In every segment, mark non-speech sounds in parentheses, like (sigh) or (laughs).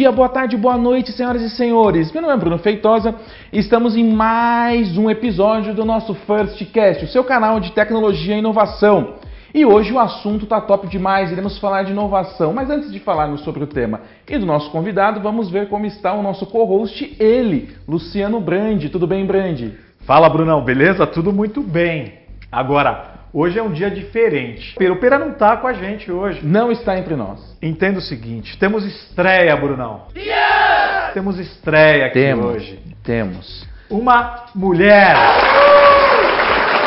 dia, boa tarde, boa noite, senhoras e senhores. Meu nome é Bruno Feitosa e estamos em mais um episódio do nosso First Cast, o seu canal de tecnologia e inovação. E hoje o assunto tá top demais, iremos falar de inovação. Mas antes de falarmos sobre o tema e do nosso convidado, vamos ver como está o nosso co-host, ele, Luciano Brandi. Tudo bem, Brandi? Fala, Brunão, beleza? Tudo muito bem. Agora, hoje é um dia diferente. O Pera não tá com a gente hoje. Não está entre nós. Entenda o seguinte, temos estreia, Brunão. Yeah! Temos estreia aqui Temos. hoje. Temos. Uma mulher.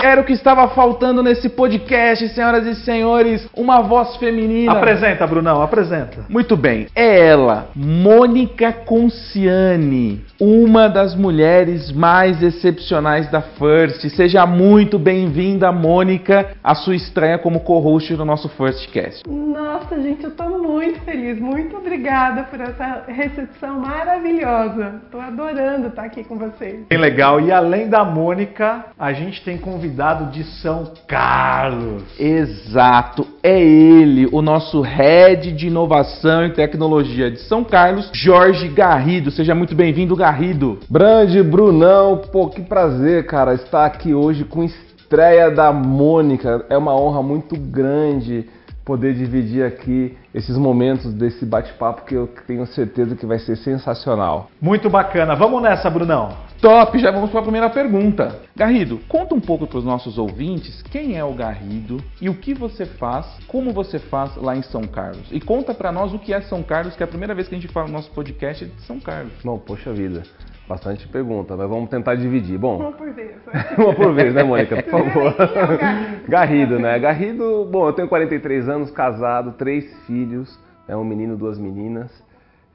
Era o que estava faltando nesse podcast, senhoras e senhores, uma voz feminina. Apresenta, Brunão, apresenta. Muito bem, é ela, Mônica Conciani, uma das mulheres mais excepcionais da First. Seja muito bem-vinda, Mônica, à sua estreia como co-host do nosso First Cast. Nossa, gente, eu tô muito feliz. Muito obrigada por essa recepção maravilhosa. Tô adorando estar aqui com vocês. Bem legal. E além da Mônica, a gente tem convidado de São Carlos. Exato, é ele, o nosso head de inovação e tecnologia de São Carlos, Jorge Garrido. Seja muito bem-vindo, Garrido. Brande, Brunão, pô, que prazer, cara, estar aqui hoje com estreia da Mônica. É uma honra muito grande poder dividir aqui esses momentos desse bate-papo que eu tenho certeza que vai ser sensacional. Muito bacana. Vamos nessa, Brunão. Top, já vamos para a primeira pergunta. Garrido, conta um pouco para os nossos ouvintes quem é o Garrido e o que você faz, como você faz lá em São Carlos. E conta para nós o que é São Carlos, que é a primeira vez que a gente fala no nosso podcast é de São Carlos. Não, poxa vida, bastante pergunta, mas vamos tentar dividir. Bom, Uma por vez. (laughs) uma por vez, né, Mônica, por favor. É? (laughs) Garrido, né? Garrido, bom, eu tenho 43 anos, casado, três filhos, né, um menino, duas meninas.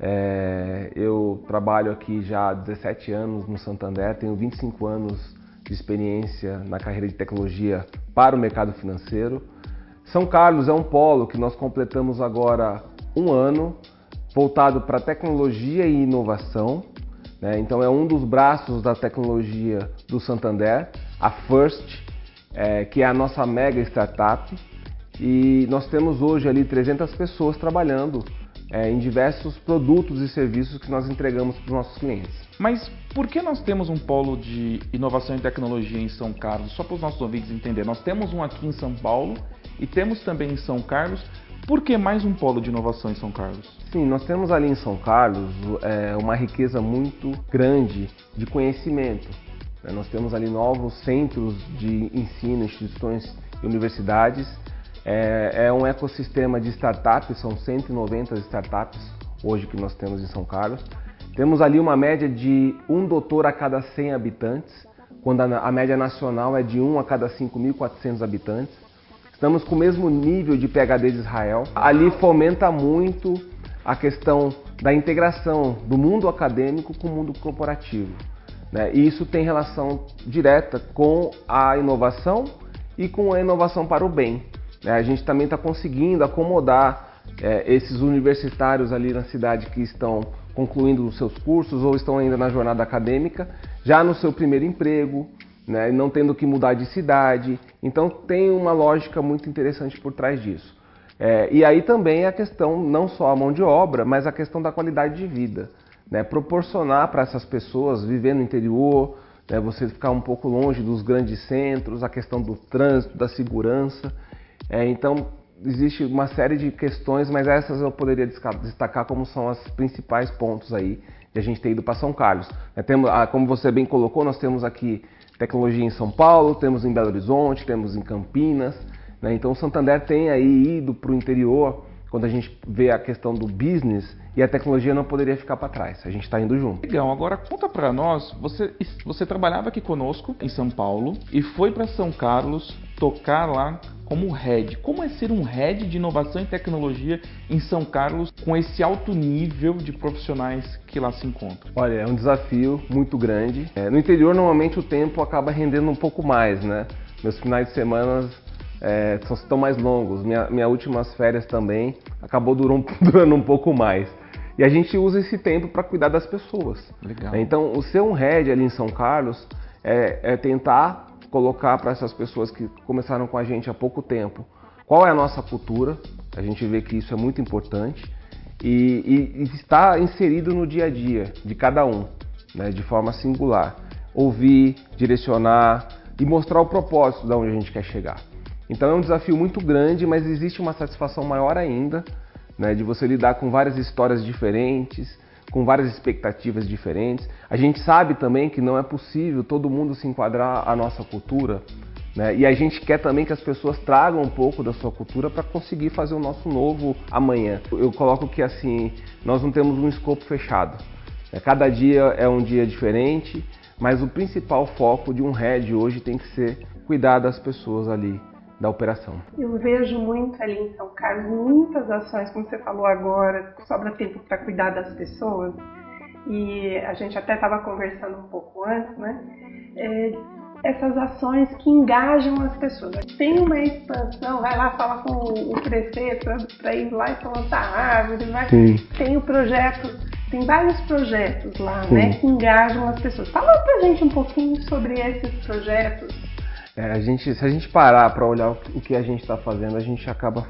É, eu trabalho aqui já há 17 anos no Santander, tenho 25 anos de experiência na carreira de tecnologia para o mercado financeiro. São Carlos é um polo que nós completamos agora um ano voltado para tecnologia e inovação. Né? Então é um dos braços da tecnologia do Santander, a First, é, que é a nossa mega startup. E nós temos hoje ali 300 pessoas trabalhando é, em diversos produtos e serviços que nós entregamos para os nossos clientes. Mas por que nós temos um polo de inovação e tecnologia em São Carlos? Só para os nossos ouvintes entenderem. Nós temos um aqui em São Paulo e temos também em São Carlos. Por que mais um polo de inovação em São Carlos? Sim, nós temos ali em São Carlos é, uma riqueza muito grande de conhecimento. né? Nós temos ali novos centros de ensino, instituições e universidades. É, é um ecossistema de startups, são 190 startups hoje que nós temos em São Carlos. Temos ali uma média de um doutor a cada 100 habitantes, quando a, a média nacional é de um a cada 5.400 habitantes. Estamos com o mesmo nível de PhD de Israel. Ali fomenta muito a questão da integração do mundo acadêmico com o mundo corporativo. né? E isso tem relação direta com a inovação e com a inovação para o bem. né? A gente também está conseguindo acomodar é, esses universitários ali na cidade que estão concluindo os seus cursos ou estão ainda na jornada acadêmica, já no seu primeiro emprego, né, não tendo que mudar de cidade. Então tem uma lógica muito interessante por trás disso. É, e aí também a questão, não só a mão de obra, mas a questão da qualidade de vida. Né, proporcionar para essas pessoas viver no interior, né, você ficar um pouco longe dos grandes centros, a questão do trânsito, da segurança. É, então existe uma série de questões, mas essas eu poderia destacar como são os principais pontos aí de a gente ter ido para São Carlos. É, temos, ah, como você bem colocou, nós temos aqui tecnologia em São Paulo, temos em Belo Horizonte, temos em Campinas. né? Então o Santander tem aí ido para o interior quando a gente vê a questão do business e a tecnologia não poderia ficar para trás. A gente está indo junto. Legal, agora conta pra nós, você, você trabalhava aqui conosco em São Paulo e foi para São Carlos tocar lá como head. Como é ser um head de inovação e tecnologia em São Carlos com esse alto nível de profissionais que lá se encontram? Olha, é um desafio muito grande. É, no interior, normalmente o tempo acaba rendendo um pouco mais, né? Meus finais de semana é, são, estão mais longos. Minha, minhas últimas férias também acabou durou- (laughs) durando um pouco mais. E a gente usa esse tempo para cuidar das pessoas. Legal. Então, o ser um head ali em São Carlos é, é tentar colocar para essas pessoas que começaram com a gente há pouco tempo qual é a nossa cultura. A gente vê que isso é muito importante. e, e, está inserido no dia a dia de cada um, né, de forma singular. Ouvir, direcionar e mostrar o propósito de onde a gente quer chegar. Então é um desafio muito grande, mas existe uma satisfação maior ainda né, de você lidar com várias histórias diferentes, com várias expectativas diferentes. A gente sabe também que não é possível todo mundo se enquadrar à nossa cultura, né? E a gente quer também que as pessoas tragam um pouco da sua cultura para conseguir fazer o nosso novo amanhã. Eu coloco que assim, nós não temos um escopo fechado. Né? Cada dia é um dia diferente, mas o principal foco de um head hoje tem que ser cuidar das pessoas ali da operação. Eu vejo muito ali em São Carlos muitas ações, como você falou agora, sobra tempo para cuidar das pessoas. E a gente até estava conversando um pouco antes, né? É, essas ações que engajam as pessoas. Tem uma expansão, vai lá falar com o prefeito para ir lá e plantar árvore, vai. tem o projeto, tem vários projetos lá, Sim. né, que engajam as pessoas. Fala pra gente um pouquinho sobre esses projetos. É, a gente, se a gente parar para olhar o que a gente está fazendo, a gente acaba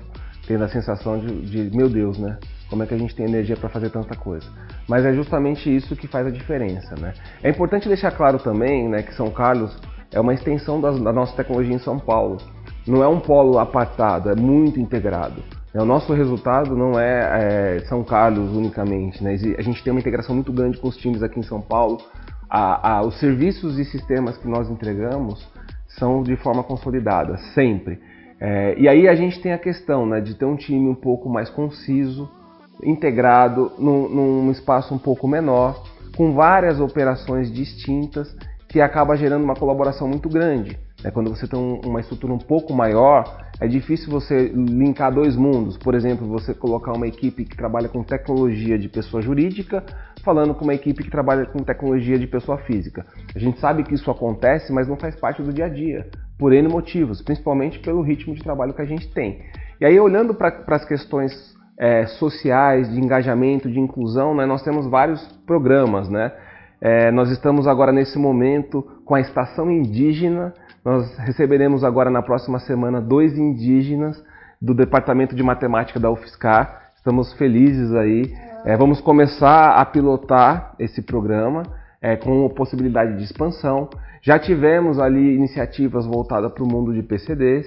tendo a sensação de, de, meu Deus, né? Como é que a gente tem energia para fazer tanta coisa? Mas é justamente isso que faz a diferença, né? É importante deixar claro também, né, que São Carlos é uma extensão da, da nossa tecnologia em São Paulo. Não é um polo apartado, é muito integrado. O nosso resultado não é, é, São Carlos unicamente, né? a gente tem uma integração muito grande com os times aqui em São Paulo. A, a, os serviços e sistemas que nós entregamos são de forma consolidada, sempre. É, e aí a gente tem a questão né, de ter um time um pouco mais conciso, integrado, num, num espaço um pouco menor, com várias operações distintas que acaba gerando uma colaboração muito grande. Né? Quando você tem uma estrutura um pouco maior, é difícil você linkar dois mundos. Por exemplo, você colocar uma equipe que trabalha com tecnologia de pessoa jurídica falando com uma equipe que trabalha com tecnologia de pessoa física. A gente sabe que isso acontece, mas não faz parte do dia a dia, por N motivos, principalmente pelo ritmo de trabalho que a gente tem. E aí, olhando para as questões é, sociais, de engajamento, de inclusão, né, nós temos vários programas, né? É, nós estamos agora nesse momento com a estação indígena. Nós receberemos agora na próxima semana dois indígenas do Departamento de Matemática da UFSCar. Estamos felizes aí. É, vamos começar a pilotar esse programa é, com possibilidade de expansão. Já tivemos ali iniciativas voltadas para o mundo de PCDs.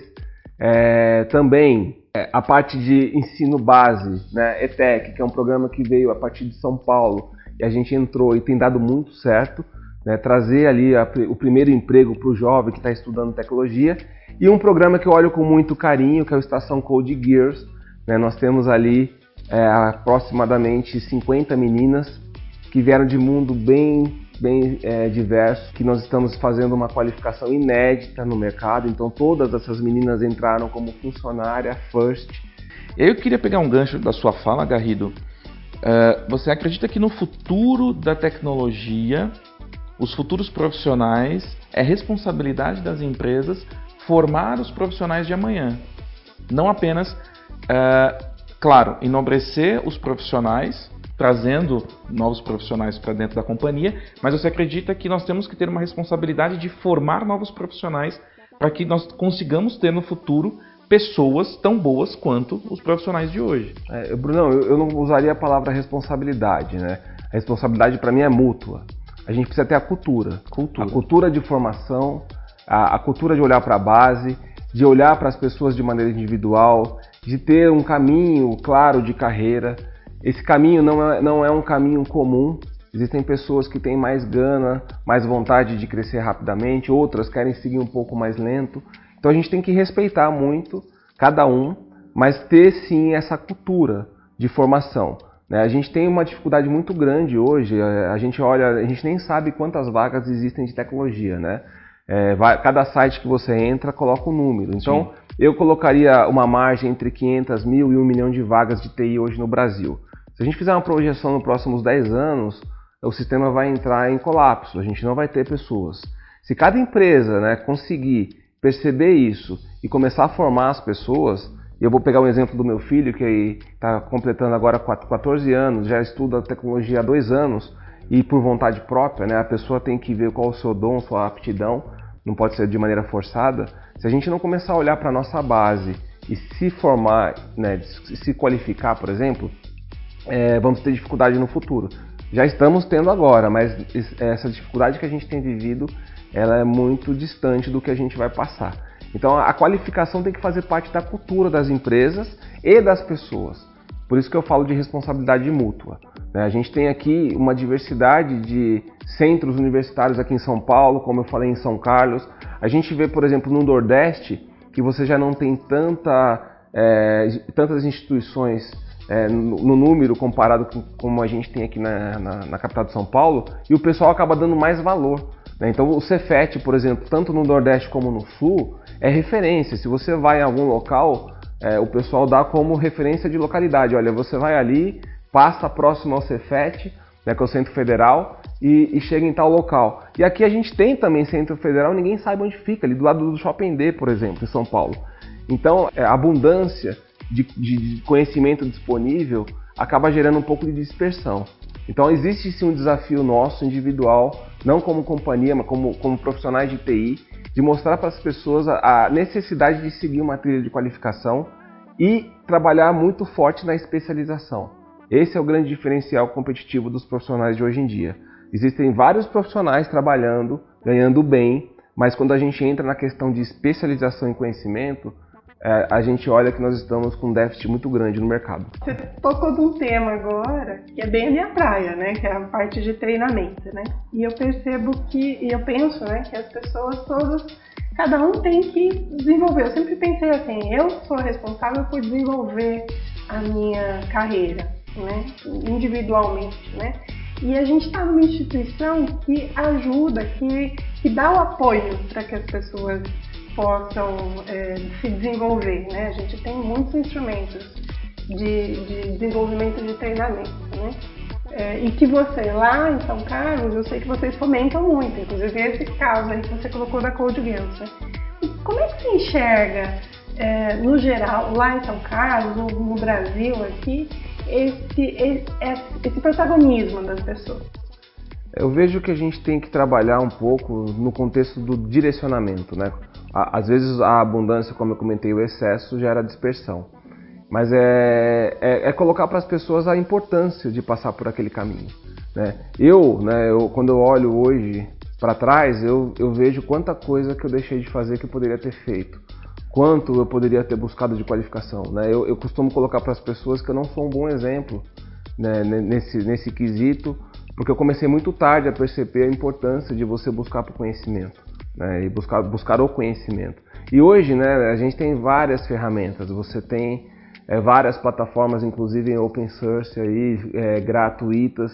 É, também é, a parte de ensino base, né, ETEC, que é um programa que veio a partir de São Paulo a gente entrou e tem dado muito certo, né, trazer ali a, o primeiro emprego para o jovem que está estudando tecnologia e um programa que eu olho com muito carinho, que é o Estação Code Gears. Né, nós temos ali é, aproximadamente 50 meninas que vieram de mundo bem bem é, diverso, que nós estamos fazendo uma qualificação inédita no mercado. Então todas essas meninas entraram como funcionária first. Eu queria pegar um gancho da sua fala, Garrido, Uh, você acredita que no futuro da tecnologia, os futuros profissionais, é responsabilidade das empresas formar os profissionais de amanhã? Não apenas, uh, claro, enobrecer os profissionais, trazendo novos profissionais para dentro da companhia, mas você acredita que nós temos que ter uma responsabilidade de formar novos profissionais para que nós consigamos ter no futuro pessoas tão boas quanto os profissionais de hoje. É, Brunão, eu, eu não usaria a palavra responsabilidade, né? A responsabilidade para mim é mútua. A gente precisa ter a cultura. cultura. A cultura de formação, a, a cultura de olhar para a base, de olhar para as pessoas de maneira individual, de ter um caminho claro de carreira. Esse caminho não é, não é um caminho comum. Existem pessoas que têm mais gana, mais vontade de crescer rapidamente, outras querem seguir um pouco mais lento. Então a gente tem que respeitar muito cada um, mas ter sim essa cultura de formação. Né? A gente tem uma dificuldade muito grande hoje. A gente olha, a gente nem sabe quantas vagas existem de tecnologia, né? É, vai, cada site que você entra coloca um número. Então, sim. eu colocaria uma margem entre 500 mil e 1 milhão de vagas de TI hoje no Brasil. Se a gente fizer uma projeção nos próximos 10 anos, o sistema vai entrar em colapso, a gente não vai ter pessoas. Se cada empresa né, conseguir perceber isso e começar a formar as pessoas, eu vou pegar um exemplo do meu filho, que está completando agora 14 anos, já estuda tecnologia há dois anos, e por vontade própria, né, a pessoa tem que ver qual o seu dom, sua aptidão, não pode ser de maneira forçada. Se a gente não começar a olhar para a nossa base e se formar, né, se qualificar, por exemplo, é, vamos ter dificuldade no futuro. Já estamos tendo agora, mas essa dificuldade que a gente tem vivido, ela é muito distante do que a gente vai passar. Então a qualificação tem que fazer parte da cultura das empresas e das pessoas. Por isso que eu falo de responsabilidade mútua. Né? A gente tem aqui uma diversidade de centros universitários aqui em São Paulo, como eu falei em São Carlos. A gente vê, por exemplo, no Nordeste, que você já não tem tanta, é, tantas instituições é, no, no, número comparado com como a gente tem aqui na, na, na, capital de São Paulo, e o pessoal acaba dando mais valor. Né? Então o Cefet, por exemplo, tanto no Nordeste como no Sul, é referência. Se você vai em algum local, é, o pessoal dá como referência de localidade. Olha, você vai ali, passa próximo ao Cefet, né, que é o Centro Federal, e, e, chega em tal local. E aqui a gente tem também Centro Federal, ninguém sabe onde fica, ali do lado do Shopping D, por exemplo, em São Paulo. Então, é, a abundância de, de conhecimento disponível acaba gerando um pouco de dispersão. Então existe sim um desafio nosso individual, não como companhia, mas como, como profissionais de TI, de mostrar para as pessoas a, a, necessidade de seguir uma trilha de qualificação e trabalhar muito forte na especialização. Esse é o grande diferencial competitivo dos profissionais de hoje em dia. Existem vários profissionais trabalhando, ganhando bem, mas quando a gente entra na questão de especialização em conhecimento, é, a gente olha que nós estamos com um déficit muito grande no mercado. Você tocou de um tema agora que é bem a minha praia, né? Que é a parte de treinamento, né? E eu percebo que, e eu penso, né? Que as pessoas todas, cada um tem que desenvolver. Eu sempre pensei assim, eu sou responsável por desenvolver a minha carreira, né? Individualmente, né? E a gente está numa instituição que ajuda, que, que dá o apoio para que as pessoas possam é, se desenvolver. Né? A gente tem muitos instrumentos de, de desenvolvimento de treinamento. Né? É, e que você lá em São Carlos, eu sei que vocês fomentam muito, inclusive esse caso aí que você colocou da Code Girls. Né? como é que você enxerga, é, no geral, lá em São Carlos, no, no Brasil aqui, esse, esse, esse protagonismo das pessoas? Eu vejo que a gente tem que trabalhar um pouco no contexto do direcionamento, né? Às vezes a abundância, como eu comentei, o excesso gera dispersão. Mas é, é, é colocar para as pessoas a importância de passar por aquele caminho. Né? Eu, né, eu, quando eu olho hoje para trás, eu, eu vejo quanta coisa que eu deixei de fazer que eu poderia ter feito. Quanto eu poderia ter buscado de qualificação. Né? Eu, eu costumo colocar para as pessoas que eu não sou um bom exemplo né, nesse, nesse quesito, porque eu comecei muito tarde a perceber a importância de você buscar por conhecimento né, e buscar, buscar o conhecimento. E hoje né, a gente tem várias ferramentas, você tem é, várias plataformas, inclusive em open source, aí, é, gratuitas,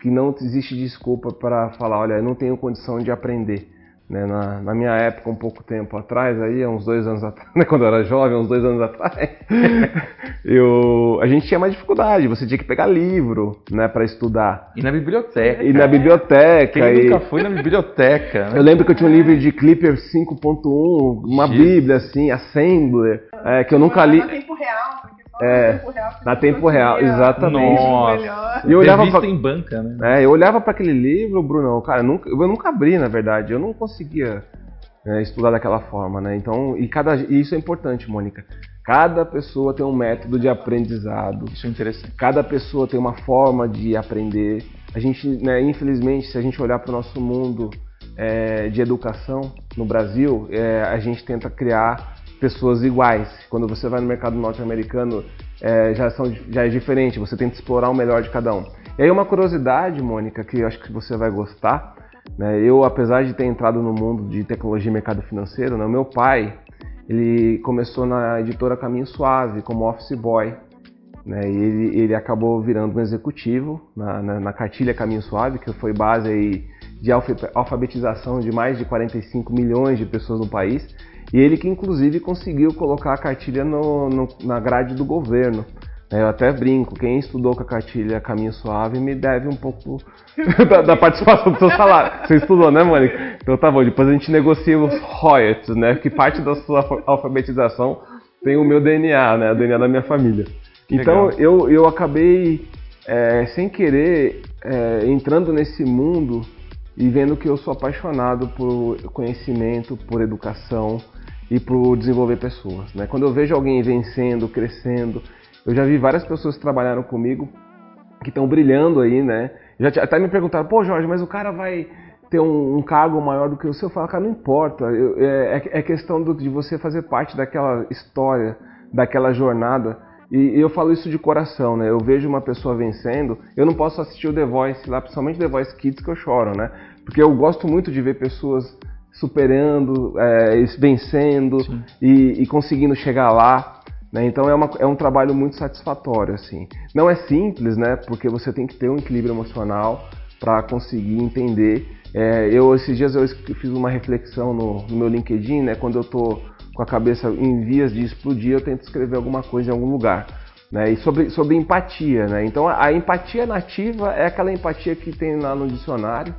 que não existe desculpa para falar, olha, eu não tenho condição de aprender. Né? Na, na, minha época, um pouco tempo atrás, aí, uns dois anos atrás, (laughs) né? quando eu era jovem, uns dois anos atrás, (laughs) eu, a gente tinha mais dificuldade, você tinha que pegar livro né, para estudar. E na biblioteca. E na biblioteca. Quem e... nunca foi na biblioteca? Né? Eu lembro que eu tinha um livro de Clipper 5.1, uma Jesus. bíblia assim, Assembler, é, que eu nunca li. tempo real. É, tempo real, na tempo real, exatamente. Nossa. E eu olhava pra, em banca, né? É, eu olhava para aquele livro, Bruno, cara, eu nunca, eu nunca abri, na verdade. Eu não conseguia é, estudar daquela forma, né? Então, e cada, e isso é importante, Mônica. Cada pessoa tem um método de aprendizado. Isso é interessante. Cada pessoa tem uma forma de aprender. A gente, né, infelizmente, se a gente olhar para o nosso mundo é, de educação no Brasil, é, a gente tenta criar pessoas iguais. Quando você vai no mercado norte-americano, é, já, são, já é diferente, você tenta explorar o melhor de cada um. E aí uma curiosidade, Mônica, que eu acho que você vai gostar, né? eu apesar de ter entrado no mundo de tecnologia e mercado financeiro, né? meu pai, ele começou na editora Caminho Suave como office boy, né? e ele, ele acabou virando um executivo na, na, na cartilha Caminho Suave, que foi base aí de alfabetização de mais de 45 milhões de pessoas no país. E ele que inclusive conseguiu colocar a cartilha no, no, na grade do governo. Eu até brinco, quem estudou com a cartilha Caminho Suave me deve um pouco (laughs) da, da, participação do seu salário. Você estudou, né, Mônica? Então tá bom, depois a gente negocia os royalties, né? Que parte da sua alfabetização tem o meu DNA, né? O DNA da minha família. Então eu, eu acabei, é, sem querer, é, entrando nesse mundo e vendo que eu sou apaixonado por conhecimento, por educação, e para desenvolver pessoas. Né? Quando eu vejo alguém vencendo, crescendo, eu já vi várias pessoas que trabalharam comigo que estão brilhando aí, né? Já até me perguntaram, pô Jorge, mas o cara vai ter um, um cargo maior do que o seu? Eu falo, cara, não importa. Eu, é, é, é questão do, de você fazer parte daquela história, daquela jornada. E eu falo isso de coração, né? Eu vejo uma pessoa vencendo, eu não posso assistir o The Voice lá, principalmente The Voice Kids, que eu choro, né? Porque eu gosto muito de ver pessoas superando, é, vencendo e, e, conseguindo chegar lá. Né? Então é, uma, é um trabalho muito satisfatório, assim. Não é simples, né? Porque você tem que ter um equilíbrio emocional para conseguir entender. É, eu esses dias eu fiz uma reflexão no, no meu LinkedIn, né? Quando eu estou com a cabeça em vias de explodir, eu tento escrever alguma coisa em algum lugar. Né? E sobre, sobre empatia, né? Então a, a empatia nativa é aquela empatia que tem lá no dicionário,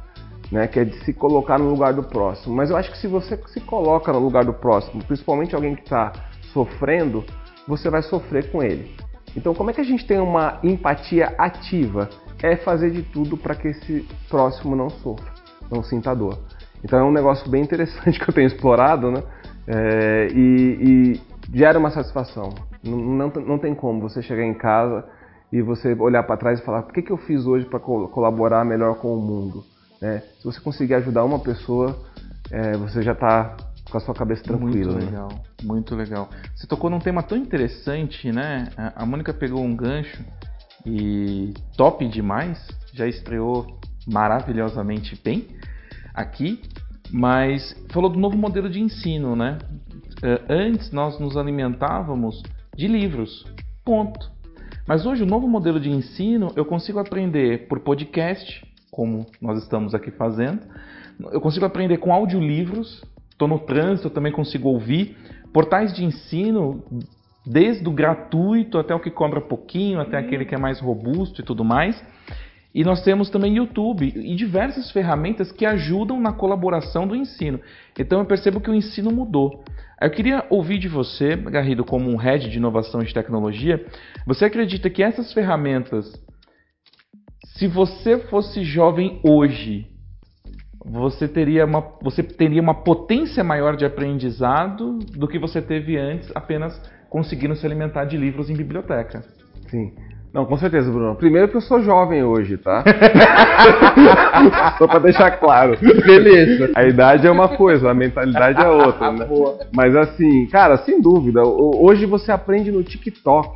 né? Que é de se colocar no lugar do próximo. Mas eu acho que se você se coloca no lugar do próximo, principalmente alguém que está sofrendo, você vai sofrer com ele. Então, como é que a gente tem uma empatia ativa? É fazer de tudo para que esse próximo não sofra, não sinta dor. Então, é um negócio bem interessante (laughs) que eu tenho explorado, né? É, e, e, gera uma satisfação. Não, não, não, tem como você chegar em casa e você olhar para trás e falar: o que, que eu fiz hoje para colaborar melhor com o mundo? É, se você conseguir ajudar uma pessoa, é, você já está com a sua cabeça tranquila. Muito né? legal, né? muito legal. Você tocou num tema tão interessante, né? A Mônica pegou um gancho e top demais, já estreou maravilhosamente bem aqui, mas falou do novo modelo de ensino, né? É, antes nós nos alimentávamos de livros, ponto. Mas hoje o novo modelo de ensino eu consigo aprender por podcast, como nós estamos aqui fazendo. Eu consigo aprender com audiolivros, estou no trânsito, eu também consigo ouvir. Portais de ensino, desde o gratuito até o que cobra pouquinho, até aquele que é mais robusto e tudo mais. E nós temos também YouTube e diversas ferramentas que ajudam na colaboração do ensino. Então eu percebo que o ensino mudou. Eu queria ouvir de você, Garrido, como um head de inovação e tecnologia, você acredita que essas ferramentas, se você fosse jovem hoje, você teria uma, você teria uma potência maior de aprendizado do que você teve antes, apenas conseguindo se alimentar de livros em biblioteca? Sim. Não, com certeza, Bruno. Primeiro que eu sou jovem hoje, tá? (laughs) Só pra deixar claro. Beleza. A idade é uma coisa, a mentalidade é outra, né? Mas assim, cara, sem dúvida, hoje você aprende no TikTok,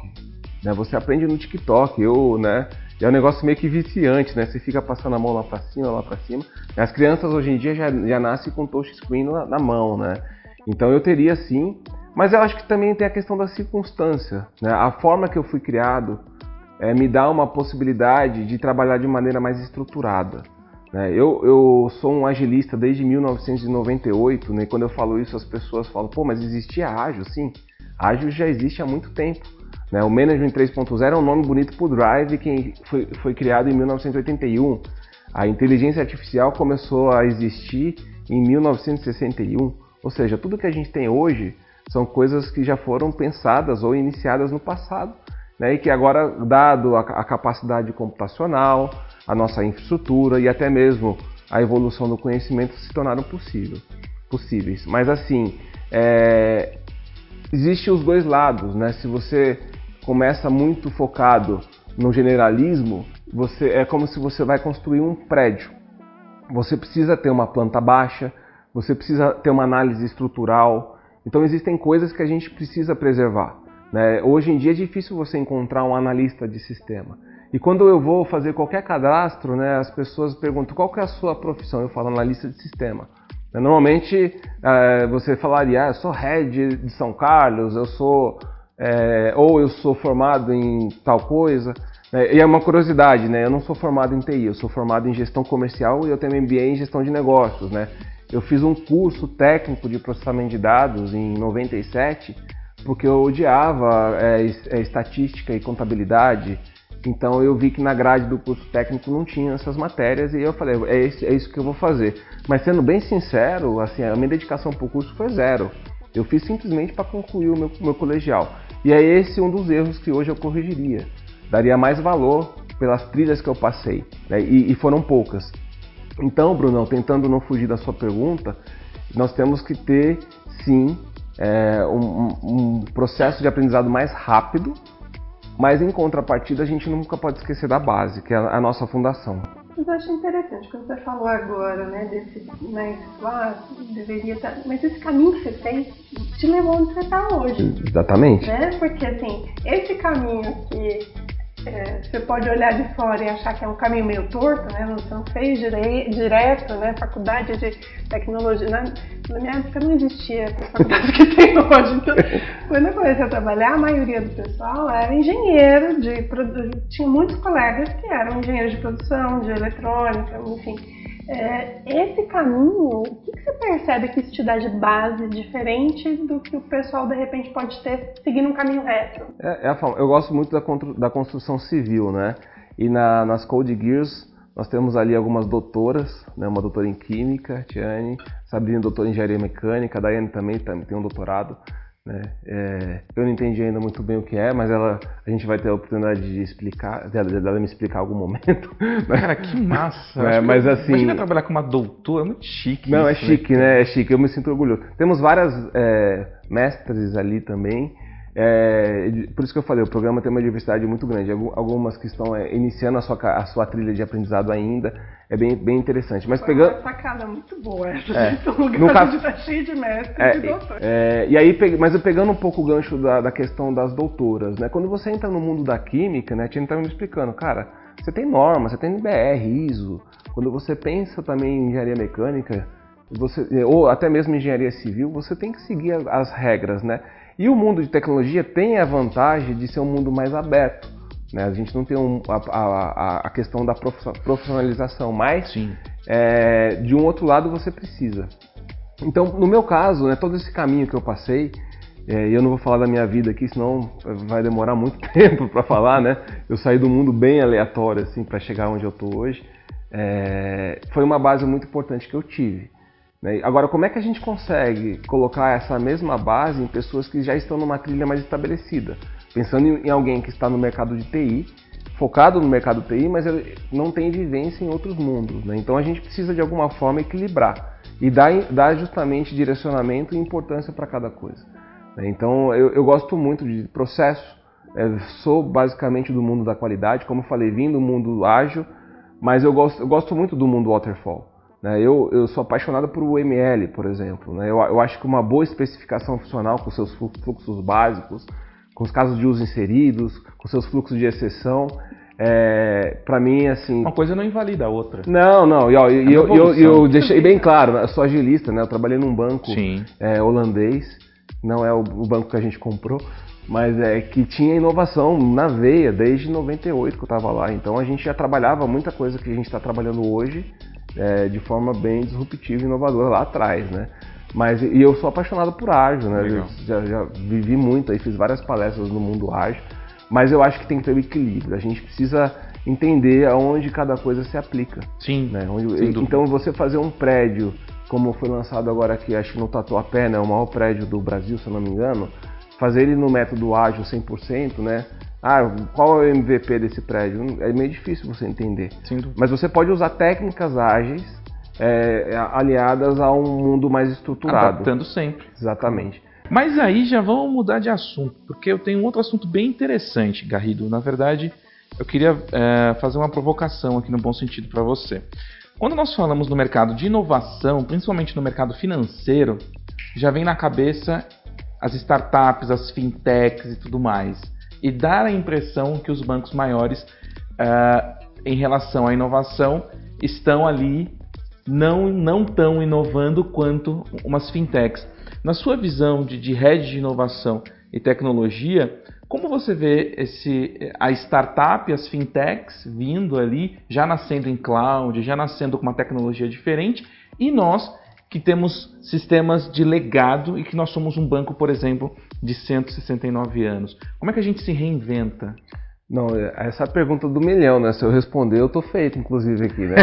né? Você aprende no TikTok, eu, né? É um negócio meio que viciante, né? Você fica passando a mão lá pra cima, lá pra cima. As crianças hoje em dia já, já nascem com touchscreen na, na mão, né? Então eu teria sim, mas eu acho que também tem a questão da circunstância, né? A forma que eu fui criado, é, me dá uma possibilidade de trabalhar de maneira mais estruturada. Né? Eu, eu sou um agilista desde 1998, né? quando eu falo isso as pessoas falam, pô, mas existia ágil? Sim, ágil já existe há muito tempo. Né? O Management 3.0 é um nome bonito para o Drive, que foi, foi criado em 1981. A inteligência artificial começou a existir em 1961. Ou seja, tudo que a gente tem hoje são coisas que já foram pensadas ou iniciadas no passado né, e que agora, dado a, a capacidade computacional, a nossa infraestrutura e até mesmo a evolução do conhecimento se tornaram possível, possíveis. Mas assim, é, existem os dois lados, né? Se você começa muito focado no generalismo, você é como se você vai construir um prédio. Você precisa ter uma planta baixa, você precisa ter uma análise estrutural. Então existem coisas que a gente precisa preservar. Né? Hoje em dia é difícil você encontrar um analista de sistema. E quando eu vou fazer qualquer cadastro, né, as pessoas perguntam qual é a sua profissão. Eu falo analista de sistema. Normalmente é, você falaria, ah, eu sou head de São Carlos, eu sou é, ou eu sou formado em tal coisa. É, e é uma curiosidade, né? Eu não sou formado em TI, eu sou formado em gestão comercial e eu tenho MBA em gestão de negócios, né? Eu fiz um curso técnico de processamento de dados em 97 porque eu odiava é, é, estatística e contabilidade. Então eu vi que na grade do curso técnico não tinha essas matérias e eu falei, é é isso que eu vou fazer. Mas sendo bem sincero, assim, a minha dedicação para o curso foi zero. Eu fiz simplesmente para concluir o meu, meu colegial. E é esse um dos erros que hoje eu corrigiria. Daria mais valor pelas trilhas que eu passei, né? e, e foram poucas. Então, Brunão, tentando não fugir da sua pergunta, nós temos que ter sim é, um, um, processo de aprendizado mais rápido, Mas em contrapartida, a gente nunca pode esquecer da base, que é a nossa fundação. Mas eu acho interessante quando você falou agora, né, desse, mas ah, deveria estar, tá, mas esse caminho que você fez te levou onde você está hoje. Exatamente. Né? Porque assim, esse caminho que é, você pode olhar de fora e achar que é um caminho meio torto, né? Não fez dire, direto, né? Faculdade de tecnologia. Na, na minha época não existia essa (laughs) faculdade que tem hoje. Então, quando eu comecei a trabalhar, a maioria do pessoal era engenheiro de tinha muitos colegas que eram engenheiros de produção, de eletrônica, enfim. É, esse caminho, o que, que, você percebe que isso te dá de base diferente do que o pessoal de repente pode ter seguindo um caminho reto? É, é. Eu gosto muito da, da construção civil, né? E na, nas Code Gears nós temos ali algumas doutoras, né? Uma doutora em química, Tiane, Sabrina doutora em engenharia mecânica, a Daiane também, também tem um doutorado. Né? É, eu não entendi ainda muito bem o que é, mas ela, a gente vai ter a oportunidade de explicar, dela, dela me explicar em algum momento. (laughs) Cara, que massa! É, mas assim, imagina trabalhar com uma doutora, é muito chique. Não, isso, é chique, né? né? É chique, eu me sinto orgulhoso. Temos várias é, mestres ali também. É, por isso que eu falei, o programa tem uma diversidade muito grande. Algumas que estão é, iniciando a sua, a sua trilha de aprendizado ainda, é bem, bem interessante. Mas pegando. Uma sacada muito boa essa. É, lugar no caso, tá (laughs) cheio de mestres é, e doutores. É, e aí, mas eu pegando um pouco o gancho da, da, questão das doutoras, né? Quando você entra no mundo da química, né? A Tina estava me explicando, cara, você tem normas, você tem NBR, ISO. Quando você pensa também em engenharia mecânica, você, ou até mesmo engenharia civil, você tem que seguir as regras, né? E o mundo de tecnologia tem a vantagem de ser um mundo mais aberto. Né? A gente não tem um, a, a, a, questão da profissionalização, mas é, de um outro lado você precisa. Então, no meu caso, né, todo esse caminho que eu passei, é, eu não vou falar da minha vida aqui, senão vai demorar muito (laughs) tempo para falar, né? Eu saí do mundo bem aleatório assim para chegar onde eu estou hoje. É, foi uma base muito importante que eu tive. Né? Agora, como é que a gente consegue colocar essa mesma base em pessoas que já estão numa trilha mais estabelecida? Pensando em alguém que está no mercado de TI, focado no mercado TI, mas não tem vivência em outros mundos. Né? Então a gente precisa de alguma forma equilibrar e dar, dar justamente direcionamento e importância para cada coisa. Né? Então eu, eu, gosto muito de processo, é, sou basicamente do mundo da qualidade, como eu falei, vim do mundo ágil, mas eu gosto, eu gosto muito do mundo waterfall. Né? Eu, eu sou apaixonado por o ML, por exemplo. Né? Eu, eu acho que uma boa especificação funcional com seus fluxos básicos, com os casos de uso inseridos, com seus fluxos de exceção, é, para mim, assim. Uma coisa não invalida a outra. Não, não. E, ó, é eu, eu, eu, deixei bem claro, né? eu sou agilista, né? Eu trabalhei num banco é, holandês, não é o, o, banco que a gente comprou, mas é que tinha inovação na veia desde 98 que eu estava lá. Então a gente já trabalhava muita coisa que a gente está trabalhando hoje é, de forma bem disruptiva e inovadora lá atrás, né? Mas e eu sou apaixonado por ágil, né? Já, já, vivi muito aí, fiz várias palestras no mundo ágil, mas eu acho que tem que ter um equilíbrio. A gente precisa entender aonde cada coisa se aplica. Sim. Né? Onde, então você fazer um prédio, como foi lançado agora aqui, acho que no Tatuapé, né, o maior prédio do Brasil, se eu não me engano, fazer ele no método ágil 100%, né? Ah, qual é o MVP desse prédio? É meio difícil você entender. Sim. Mas você pode usar técnicas ágeis é, aliadas a um mundo mais estruturado. Adaptando sempre. Exatamente. Mas aí já vamos mudar de assunto, porque eu tenho um outro assunto bem interessante, Garrido. Na verdade, eu queria é, fazer uma provocação aqui no bom sentido para você. Quando nós falamos no mercado de inovação, principalmente no mercado financeiro, já vem na cabeça as startups, as fintechs e tudo mais e dar a impressão que os bancos maiores, uh, em relação à inovação, estão ali não não tão inovando quanto umas fintechs. Na sua visão de, de rede de inovação e tecnologia, como você vê esse, a startup, as fintechs vindo ali, já nascendo em cloud, já nascendo com uma tecnologia diferente, e nós que temos sistemas de legado e que nós somos um banco, por exemplo, de 169 anos. Como é que a gente se reinventa? Não, essa é a pergunta do milhão, né? Se eu responder, eu tô feito, inclusive, aqui, né?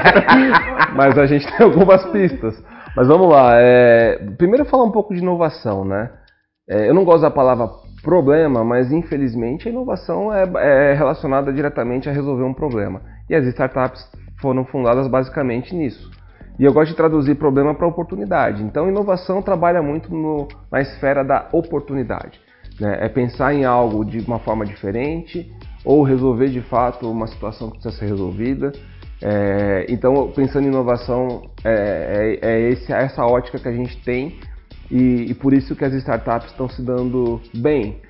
(laughs) Mas a gente tem algumas pistas. Mas vamos lá. É... Primeiro falar um pouco de inovação, né? É, eu não gosto da palavra problema, mas infelizmente a inovação é, é relacionada diretamente a resolver um problema. E as startups foram fundadas basicamente nisso. E eu gosto de traduzir problema para oportunidade. Então, inovação trabalha muito no, na esfera da oportunidade. Né? É pensar em algo de uma forma diferente ou resolver de fato uma situação que precisa ser resolvida. É, então, pensando em inovação, é, é, é esse, essa ótica que a gente tem e, e, por isso que as startups estão se dando bem.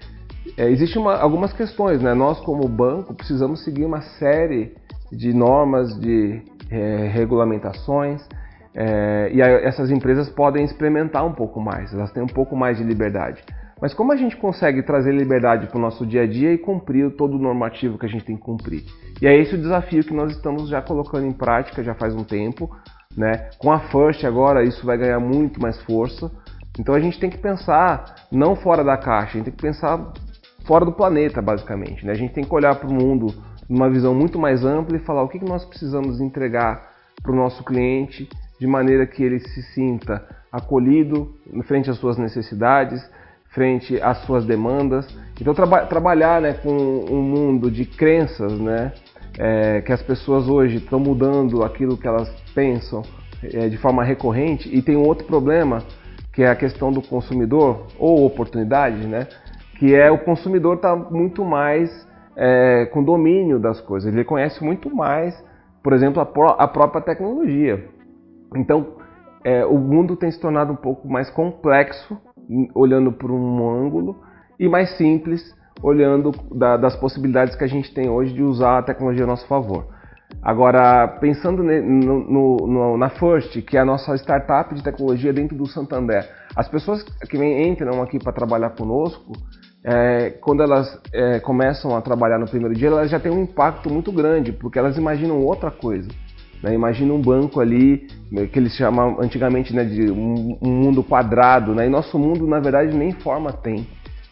É, Existem algumas questões, né? Nós, como banco, precisamos seguir uma série de normas, de é, regulamentações, é, e a, essas empresas podem experimentar um pouco mais, elas têm um pouco mais de liberdade. Mas como a gente consegue trazer liberdade para o nosso dia a dia e cumprir todo o normativo que a gente tem que cumprir? E é esse o desafio que nós estamos já colocando em prática já faz um tempo. Né? Com a First agora isso vai ganhar muito mais força. Então a gente tem que pensar não fora da caixa, a gente tem que pensar fora do planeta, basicamente. Né? A gente tem que olhar para o mundo numa visão muito mais ampla e falar o que, nós precisamos entregar para o nosso cliente de maneira que ele se sinta acolhido frente às suas necessidades, frente às suas demandas. Então traba trabalhar né, com um mundo de crenças, né, é, que as pessoas hoje estão mudando aquilo que elas pensam é, de forma recorrente. E tem um outro problema que é a questão do consumidor ou oportunidade, né, que é o consumidor está muito mais é, com domínio das coisas. Ele conhece muito mais, por exemplo, a, pró a própria tecnologia. Então, é, o mundo tem se tornado um pouco mais complexo olhando por um ângulo e mais simples olhando da, das possibilidades que a gente tem hoje de usar a tecnologia a nosso favor. Agora, pensando no, no, no, na First, que é a nossa startup de tecnologia dentro do Santander, as pessoas que entram aqui para trabalhar conosco, é, quando elas é, começam a trabalhar no primeiro dia, elas já têm um impacto muito grande, porque elas imaginam outra coisa. Né? Imagina um banco ali, né, que eles chamam antigamente né, de um, um, mundo quadrado, né? e nosso mundo, na verdade, nem forma tem.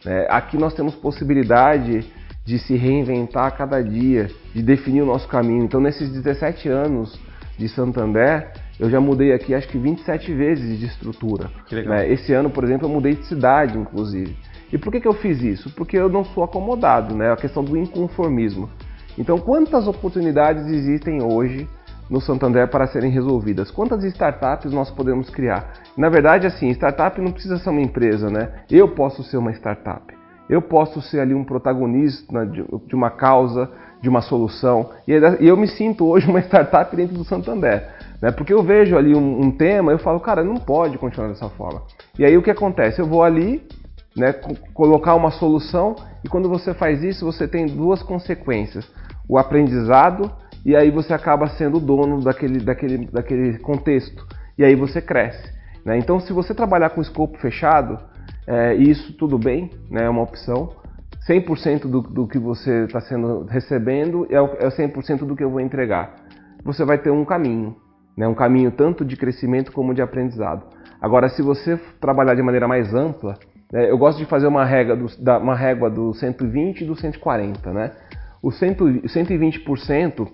Né? Aqui nós temos possibilidade de se reinventar a cada dia, de definir o nosso caminho. Então, nesses 17 anos de Santander, eu já mudei aqui acho que 27 vezes de estrutura. Né? Esse ano, por exemplo, eu mudei de cidade, inclusive. E por que, que eu fiz isso? Porque eu não sou acomodado, né? A questão do inconformismo. Então, quantas oportunidades existem hoje no Santander para serem resolvidas? Quantas startups nós podemos criar? Na verdade, assim, startup não precisa ser uma empresa, né? Eu posso ser uma startup. Eu posso ser ali um protagonista de uma causa, de uma solução. E eu me sinto hoje uma startup dentro do Santander. Né? Porque eu vejo ali um, um tema, eu falo, cara, não pode continuar dessa forma. E aí o que acontece? Eu vou ali, né, colocar uma solução, e quando você faz isso, você tem duas consequências. O aprendizado e aí você acaba sendo o dono daquele, daquele, daquele contexto. E aí você cresce. Né? Então, se você trabalhar com escopo fechado, é, isso tudo bem, né? é uma opção. 100% do, do que você está sendo recebendo é, é 100% do que eu vou entregar. Você vai ter um caminho, né? um caminho tanto de crescimento como de aprendizado. Agora, se você trabalhar de maneira mais ampla? Eu gosto de fazer uma régua do, da, uma régua do 120 e do 140. Né? O 100, 120%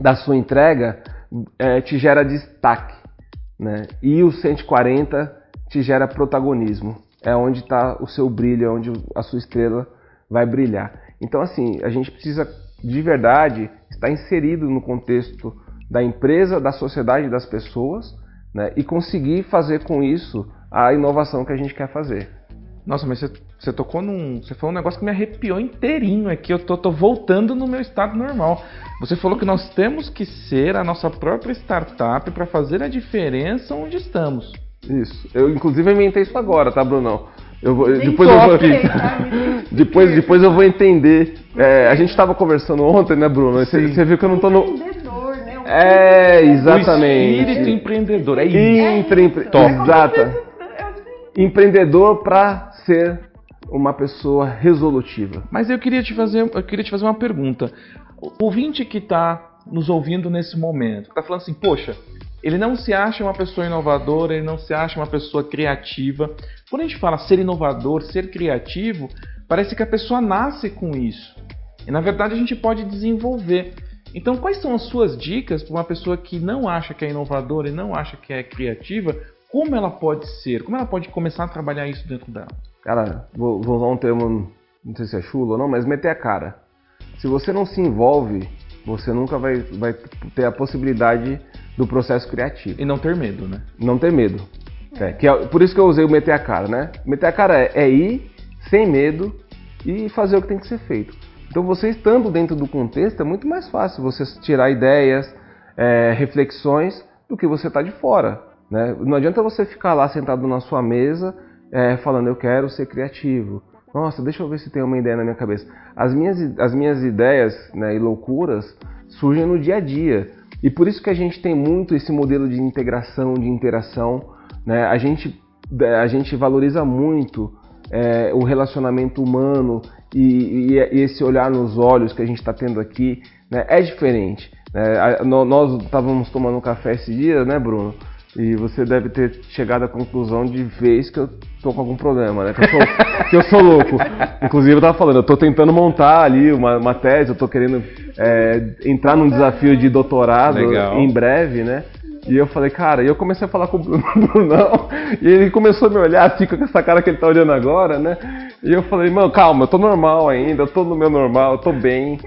da sua entrega é, te gera destaque, né? E o 140 te gera protagonismo. É onde está o seu brilho, é onde a sua estrela vai brilhar. Então, assim, a gente precisa de verdade estar inserido no contexto da empresa, da sociedade, das pessoas, né? E conseguir fazer com isso a inovação que a gente quer fazer. Nossa, mas você, você tocou num. Você falou um negócio que me arrepiou inteirinho aqui. Eu tô, tô voltando no meu estado normal. Você falou que nós temos que ser a nossa própria startup para fazer a diferença onde estamos. Isso. Eu, inclusive, inventei isso agora, tá, Brunão? Eu vou, depois eu vou, (laughs) depois, depois eu vou entender. É, a gente estava conversando ontem, né, Bruno? Você, você, viu que eu não tô no. Né? É, exatamente. O espírito empreendedor. É isso. Empre... É Exata. Empreendedor para ser uma pessoa resolutiva. Mas eu queria te fazer, eu queria te fazer uma pergunta. O ouvinte que está nos ouvindo nesse momento, está falando assim, poxa, ele não se acha uma pessoa inovadora, ele não se acha uma pessoa criativa. Quando a gente fala ser inovador, ser criativo, parece que a pessoa nasce com isso. E na verdade a gente pode desenvolver. Então, quais são as suas dicas para uma pessoa que não acha que é inovadora e não acha que é criativa? Como ela pode ser? Como ela pode começar a trabalhar isso dentro dela? Cara, vou, vou usar um termo, não sei se é chulo ou não, mas meter a cara. Se você não se envolve, você nunca vai, vai ter a possibilidade do processo criativo. E não ter medo, né? Não ter medo. É, que é, por isso que eu usei o meter a cara, né? Meter a cara é, é ir sem medo e fazer o que tem que ser feito. Então, você estando dentro do contexto, é muito mais fácil você tirar ideias, é, reflexões, do que você está de fora. Né? Não adianta você ficar lá sentado na sua mesa é, falando, eu quero ser criativo. Nossa, deixa eu ver se tem uma ideia na minha cabeça. As minhas, as minhas ideias né, e loucuras surgem no dia a dia. E por isso que a gente tem muito esse modelo de integração, de interação. Né? A, gente, a gente valoriza muito é, o relacionamento humano e, e, esse olhar nos olhos que a gente está tendo aqui né, é diferente. Né? Nós estávamos tomando café esse dia, né, Bruno? E você deve ter chegado à conclusão de vez que eu tô com algum problema, né? Que eu sou, (laughs) que eu sou louco. Inclusive, eu tava falando, eu tô tentando montar ali uma, uma tese, eu tô querendo é, entrar num desafio de doutorado Legal. em breve, né? E eu falei, cara, e eu comecei a falar com o Brunão, (laughs) e ele começou a me olhar assim com essa cara que ele tá olhando agora, né? E eu falei, mano, calma, eu tô normal ainda, eu tô no meu normal, eu tô bem.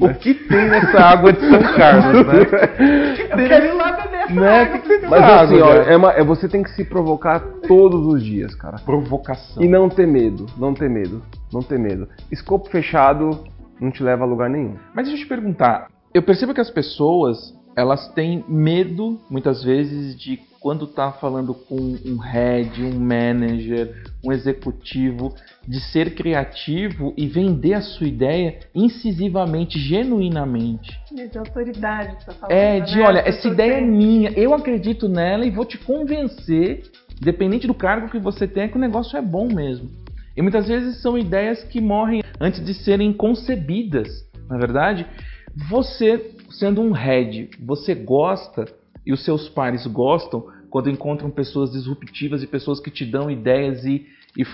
O que tem nessa água de São Carlos, né? (laughs) O que tem nessa lá beber né? água. Que Mas assim, ó, é, uma, é você tem que se provocar todos os dias, cara. Provocação. E não ter medo, não ter medo, não ter medo. Escopo fechado não te leva a lugar nenhum. Mas deixa eu te perguntar, eu percebo que as pessoas elas têm medo, muitas vezes, de quando está falando com um head, um manager, um executivo, de ser criativo e vender a sua ideia incisivamente, genuinamente. De autoridade, tá falando, É, de né? olha, essa ideia é minha, eu acredito nela e vou te convencer, dependente do cargo que você tem, que o negócio é bom mesmo. E muitas vezes são ideias que morrem antes de serem concebidas, na é verdade. Você sendo um head, você gosta e os seus pares gostam quando encontram pessoas disruptivas e pessoas que te dão ideias e, e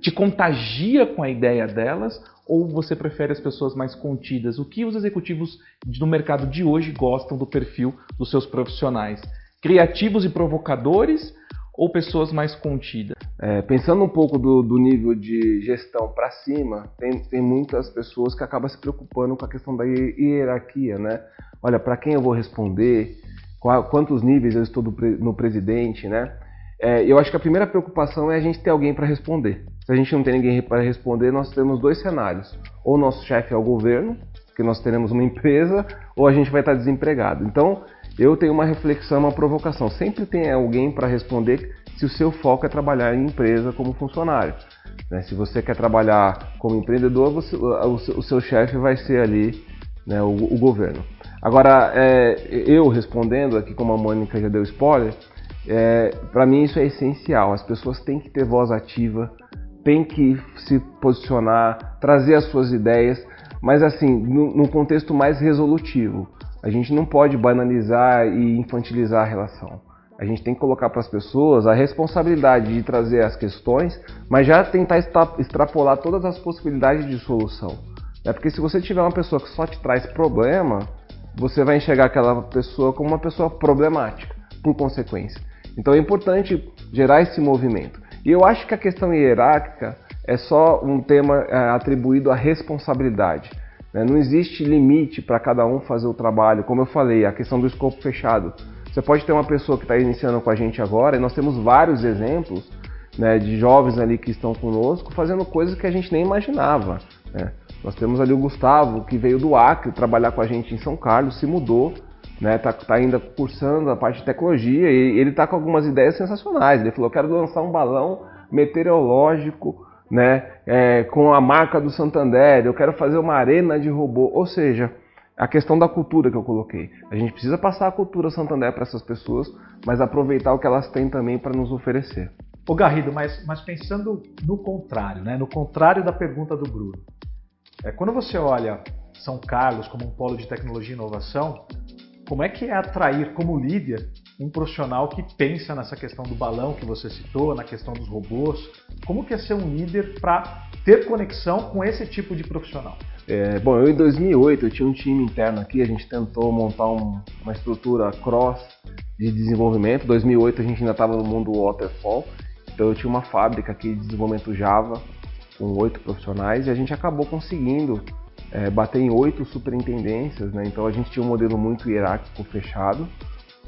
te contagia com a ideia delas? Ou você prefere as pessoas mais contidas? O que os executivos no mercado de hoje gostam do perfil dos seus profissionais? Criativos e provocadores ou pessoas mais contidas? É, pensando um pouco do, do nível de gestão para cima, tem, tem muitas pessoas que acabam se preocupando com a questão da hierarquia, né? Olha, para quem eu vou responder, qual, quantos níveis eu estou no presidente, né? É, eu acho que a primeira preocupação é a gente ter alguém para responder. Se a gente não tem ninguém para responder, nós temos dois cenários. Ou nosso chefe é o governo, que nós teremos uma (laughs) empresa, ou a gente vai estar desempregado. Então, eu tenho uma reflexão, uma provocação. Sempre tem alguém para responder se o seu foco é trabalhar em empresa como funcionário. Né? Se você quer trabalhar como empreendedor, você, o, seu chefe vai ser ali né, o, o, governo. Agora, é, eu respondendo aqui, como a Mônica já deu spoiler, é, para mim isso é essencial. As pessoas têm que ter voz ativa, têm que se posicionar, trazer as suas ideias, mas assim, num contexto mais resolutivo. A gente não pode banalizar e infantilizar a relação. A gente tem que colocar para as pessoas a responsabilidade de trazer as questões, mas já tentar extrapolar todas as possibilidades de solução. É porque se você tiver uma pessoa que só te traz problema, você vai enxergar aquela pessoa como uma pessoa problemática, por consequência. Então é importante gerar esse movimento. E eu acho que a questão hierárquica é só um tema é, atribuído à responsabilidade. Né? Não existe limite para cada um fazer o trabalho. Como eu falei, a questão do escopo fechado. Você pode ter uma pessoa que está iniciando com a gente agora, e nós temos vários exemplos né, de jovens ali que estão conosco fazendo coisas que a gente nem imaginava. Né? Nós temos ali o Gustavo, que veio do Acre trabalhar com a gente em São Carlos, se mudou, né, tá, tá ainda cursando a parte de tecnologia e ele está com algumas ideias sensacionais. Ele falou: quero lançar um balão meteorológico né, é, com a marca do Santander, eu quero fazer uma arena de robô. Ou seja, a questão da cultura que eu coloquei. A gente precisa passar a cultura Santander para essas pessoas, mas aproveitar o que elas têm também para nos oferecer. Ô Garrido, mas, mas pensando no contrário, né, no contrário da pergunta do Bruno. É, quando você olha São Carlos como um polo de tecnologia e inovação, como é que é atrair como líder um profissional que pensa nessa questão do balão que você citou, na questão dos robôs? Como que é ser um líder para ter conexão com esse tipo de profissional? É, bom, eu em 2008 eu tinha um time interno aqui, a gente tentou montar um, uma estrutura cross de desenvolvimento. Em 2008 a gente ainda estava no mundo waterfall, então eu tinha uma fábrica aqui de desenvolvimento Java com oito profissionais e a gente acabou conseguindo é, bater em oito superintendências, né? Então a gente tinha um modelo muito hierárquico fechado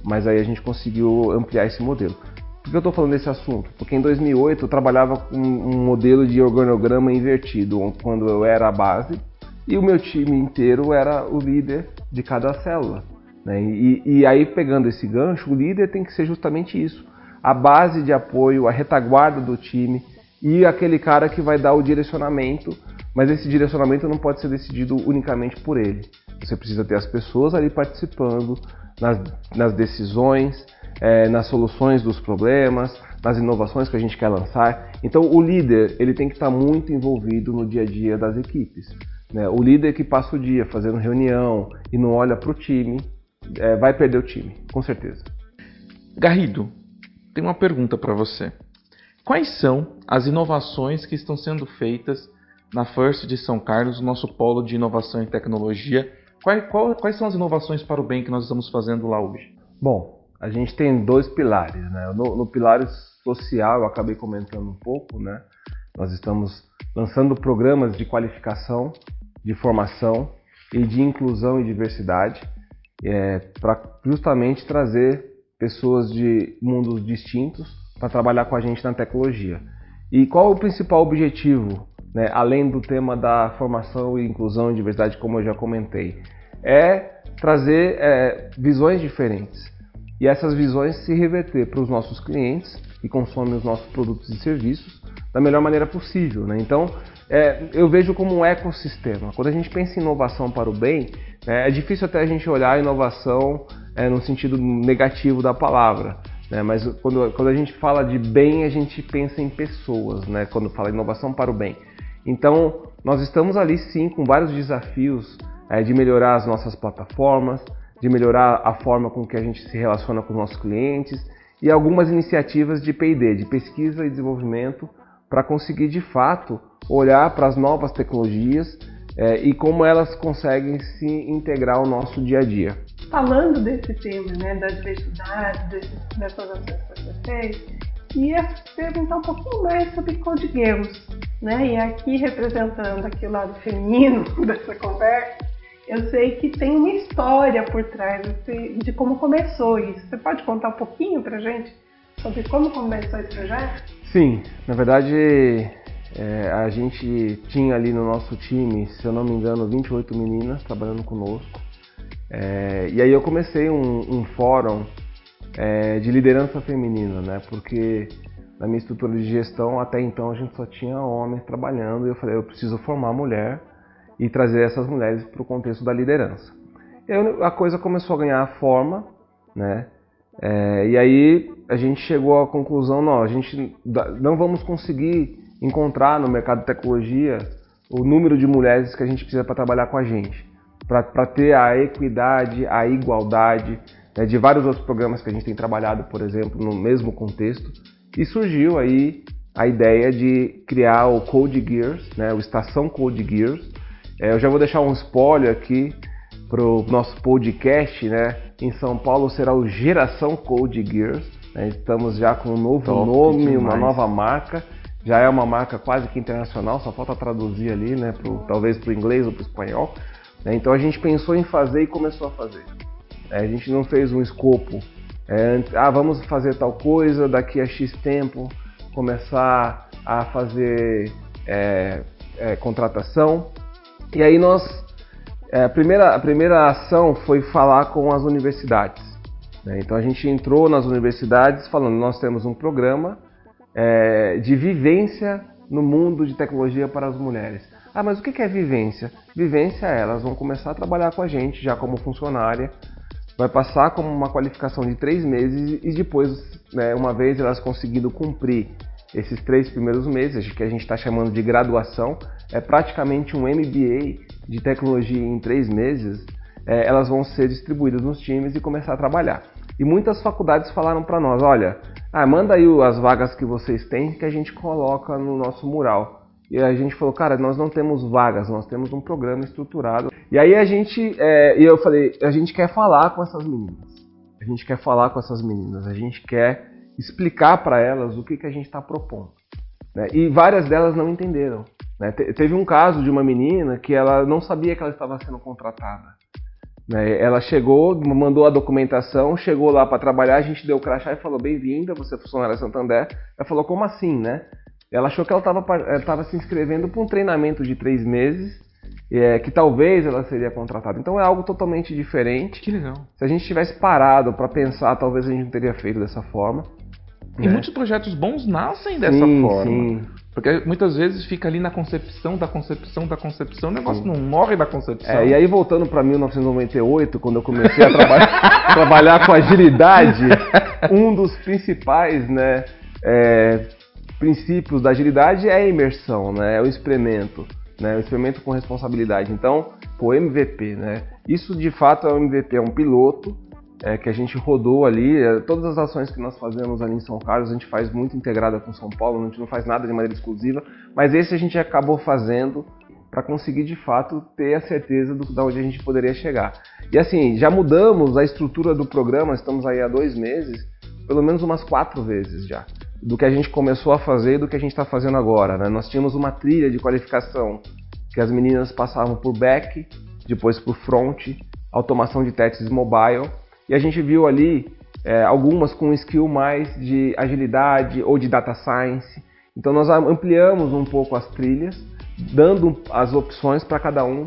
mas aí a gente conseguiu ampliar esse modelo. Por que eu estou falando desse assunto? Porque em 2008 eu trabalhava com um modelo de organograma invertido, quando eu era a base e o meu time inteiro era o líder de cada célula. Né? E, e aí, pegando esse gancho, o líder tem que ser justamente isso: a base de apoio, a retaguarda do time e aquele cara que vai dar o direcionamento, mas esse direcionamento não pode ser decidido unicamente por ele. Você precisa ter as pessoas ali participando nas, nas decisões, é, nas soluções dos problemas, nas inovações que a gente quer lançar. Então, o líder ele tem que estar muito envolvido no dia a dia das equipes. Né? O líder que passa o dia fazendo reunião e não olha para o time é, vai perder o time, com certeza. Garrido, tem uma pergunta para você. Quais são as inovações que estão sendo feitas na First de São Carlos, nosso polo de inovação e tecnologia? Quais, quais são as inovações para o bem que nós estamos fazendo lá hoje? Bom, a gente tem dois pilares. Né? No, no pilar social, eu acabei comentando um pouco, né? nós estamos lançando programas de qualificação, de formação e de inclusão e diversidade é, para justamente trazer pessoas de mundos distintos para trabalhar com a gente na tecnologia. E qual o principal objetivo, né, além do tema da formação e inclusão e diversidade, como eu já comentei? É trazer é, visões diferentes e essas visões se reverter para os nossos clientes que consomem os nossos produtos e serviços da melhor maneira possível. Né? Então, é, eu vejo como um ecossistema. Quando a gente pensa em inovação para o bem, é, é difícil até a gente olhar a inovação é, no sentido negativo da palavra. Né? Mas quando, quando a gente fala de bem, a gente pensa em pessoas, né? quando fala inovação para o bem. Então, nós estamos ali sim com vários desafios é, de melhorar as nossas plataformas, de melhorar a forma com que a gente se relaciona com os nossos clientes e algumas iniciativas de P&D, de pesquisa e desenvolvimento, para conseguir de fato olhar para as novas tecnologias é, e como elas conseguem se integrar ao nosso dia a dia. Falando desse tema, né, da diversidade, dessas ações que você fez, ia perguntar um pouquinho mais sobre Code Girls, né? E aqui representando aqui o lado feminino (laughs) dessa conversa, eu sei que tem uma história por trás de como começou isso. Você pode contar um pouquinho pra gente sobre como começou esse projeto? Sim, na verdade é, a gente tinha ali no nosso time, se eu não me engano, 28 meninas trabalhando conosco. É, e aí eu comecei um, um fórum é, de liderança feminina, né? Porque na minha estrutura de gestão até então a gente só tinha homens trabalhando e eu falei, eu preciso formar mulher e trazer essas mulheres para o contexto da liderança. E aí a coisa começou a ganhar forma, né? É, e aí a gente chegou à conclusão, não, a gente não vamos conseguir encontrar no mercado de tecnologia o número de mulheres que a gente precisa para trabalhar com a gente, para ter a equidade, a igualdade né, de vários outros programas que a gente tem trabalhado, por exemplo, no mesmo contexto. E surgiu aí a ideia de criar o Code Gears, né, o Estação Code Gears. É, eu já vou deixar um spoiler aqui para o nosso podcast, né? Em São Paulo será o Geração Code Gears. Né, estamos já com um novo Top nome, demais. uma nova marca já é uma marca quase que internacional, só falta traduzir ali, né, pro, talvez para o inglês ou para o espanhol. Né? Então a gente pensou em fazer e começou a fazer. É, a gente não fez um escopo, é, ah, vamos fazer tal coisa, daqui a X tempo começar a fazer é, é contratação. E aí nós, é, a, primeira, a primeira ação foi falar com as universidades. Né? Então a gente entrou nas universidades falando, nós temos um programa é, de vivência no mundo de tecnologia para as mulheres. Ah, mas o que é vivência? Vivência elas vão começar a trabalhar com a gente já como funcionária, vai passar como uma qualificação de três meses e depois, né, uma vez elas conseguindo cumprir esses três primeiros meses, que a gente está chamando de graduação, é praticamente um MBA de tecnologia em três meses, é, elas vão ser distribuídas nos times e começar a trabalhar. E muitas faculdades falaram para nós, olha, ah, manda aí as vagas que vocês têm que a gente coloca no nosso mural. E a gente falou, cara, nós não temos vagas, nós temos um programa estruturado. E aí a gente, é, e eu falei, a gente quer falar com essas meninas. A gente quer falar com essas meninas, a gente quer explicar para elas o que, que a gente está propondo. Né? E várias delas não entenderam. Né? Teve um caso de uma menina que ela não sabia que ela estava sendo contratada. Né? Ela chegou, mandou a documentação, chegou lá para trabalhar, a gente deu o crachá e falou: bem-vinda, você é funcionária Santander. Ela falou: como assim, né? Ela achou que ela estava se inscrevendo para um treinamento de três meses, é, que talvez ela seria contratada. Então é algo totalmente diferente. Que legal. Se a gente tivesse parado para pensar, talvez a gente não teria feito dessa forma. E né? muitos projetos bons nascem dessa sim, forma. Sim. Porque muitas vezes fica ali na concepção da concepção da concepção, o negócio não morre da concepção. É, e aí voltando para 1998, quando eu comecei a traba (laughs) trabalhar com agilidade, um dos principais, né, é, princípios da agilidade é a imersão, né, é o experimento, né, o experimento com responsabilidade. Então, o MVP, né, isso de fato é um MVP, é um piloto é, que a gente rodou ali, é, todas as ações que nós fazemos ali em São Carlos, a gente faz muito integrada com São Paulo, a gente não faz nada de maneira exclusiva, mas esse a gente acabou fazendo para conseguir de fato ter a certeza do, de onde a gente poderia chegar. E assim, já mudamos a estrutura do programa, estamos aí há dois meses, pelo menos umas quatro vezes já, do que a gente começou a fazer e do que a gente está fazendo agora. Né? Nós tínhamos uma trilha de qualificação que as meninas passavam por back, depois por front, automação de testes mobile, e a gente viu ali é, algumas com skill mais de agilidade ou de data science. Então nós ampliamos um pouco as trilhas, dando as opções para cada um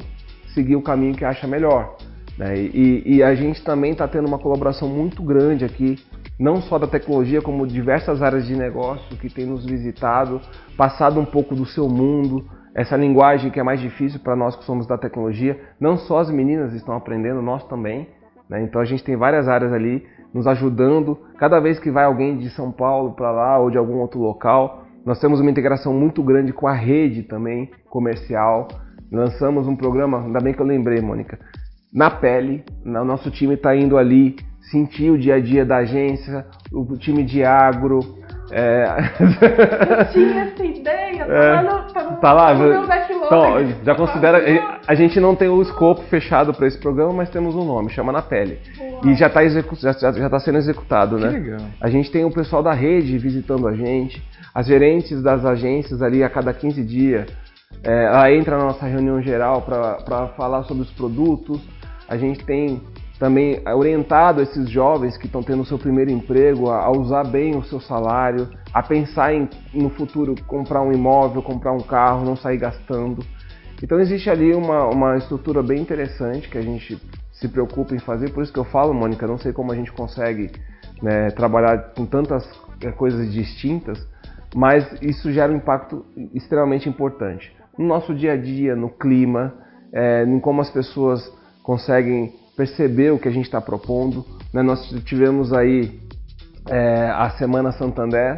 seguir o caminho que acha melhor. Né? E, e, a gente também está tendo uma colaboração muito grande aqui, não só da tecnologia, como diversas áreas de negócio que têm nos visitado, passado um pouco do seu mundo, essa linguagem que é mais difícil para nós que somos da tecnologia. Não só as meninas estão aprendendo, nós também. Né? Então a gente tem várias áreas ali nos ajudando. Cada vez que vai alguém de São Paulo para lá ou de algum outro local, nós temos uma integração muito grande com a rede também comercial. Lançamos um programa, ainda bem que eu lembrei, Mônica, na pele. O nosso time está indo ali sentir o dia a dia da agência, o time de agro, é... Eu (laughs) tinha essa ideia, tá é, lá no, tá, tá lá, no meu backlog. Então, já considera. A gente não tem o escopo fechado para esse programa, mas temos um nome, chama Na Pele. Uau. E já está execu já, já tá sendo executado, que né? Legal. A gente tem o pessoal da rede visitando a gente, as gerentes das agências ali a cada 15 dias. É, ela entra na nossa reunião geral para falar sobre os produtos. A gente tem também orientado esses jovens que estão tendo o seu primeiro emprego a, usar bem o seu salário, a pensar em no futuro comprar um imóvel, comprar um carro, não sair gastando. Então existe ali uma, uma estrutura bem interessante que a gente se preocupa em fazer, por isso que eu falo, Mônica, não sei como a gente consegue né, trabalhar com tantas é, coisas distintas, mas isso gera um impacto extremamente importante no nosso dia a dia, no clima, é, em como as pessoas conseguem perceber o que a gente está propondo. Né? Nós tivemos aí é, a Semana Santander,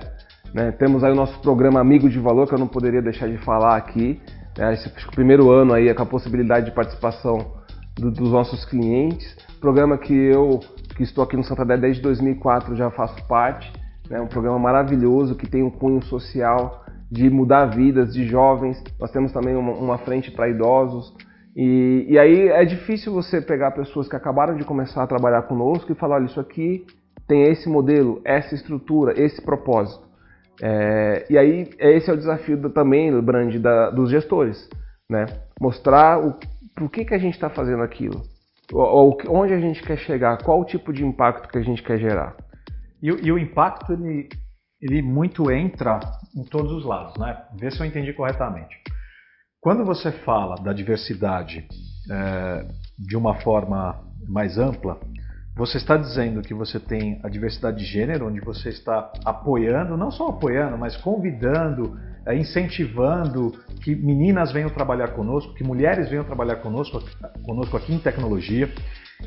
né? temos aí o nosso programa Amigo de Valor, que eu não poderia deixar de falar aqui. Né? Esse primeiro ano aí com a possibilidade de participação do, dos nossos clientes. Programa que eu, que estou aqui no Santander desde 2004, já faço parte. É né? um programa maravilhoso que tem um cunho social de mudar vidas de jovens. Nós temos também uma, uma frente para idosos. E, e, aí é difícil você pegar pessoas que acabaram de começar a trabalhar conosco e falar: olha, isso aqui tem esse modelo, essa estrutura, esse propósito. É, e aí esse é o desafio do, também, Brand, da, dos gestores, né? Mostrar o por que, que a gente está fazendo aquilo, ou, onde a gente quer chegar, qual o tipo de impacto que a gente quer gerar. E, e o impacto ele, ele muito entra em todos os lados, né? Vê se eu entendi corretamente. Quando você fala da diversidade é, de uma forma mais ampla, você está dizendo que você tem a diversidade de gênero, onde você está apoiando, não só apoiando, mas convidando, é, incentivando que meninas venham trabalhar conosco, que mulheres venham trabalhar conosco, conosco aqui em tecnologia.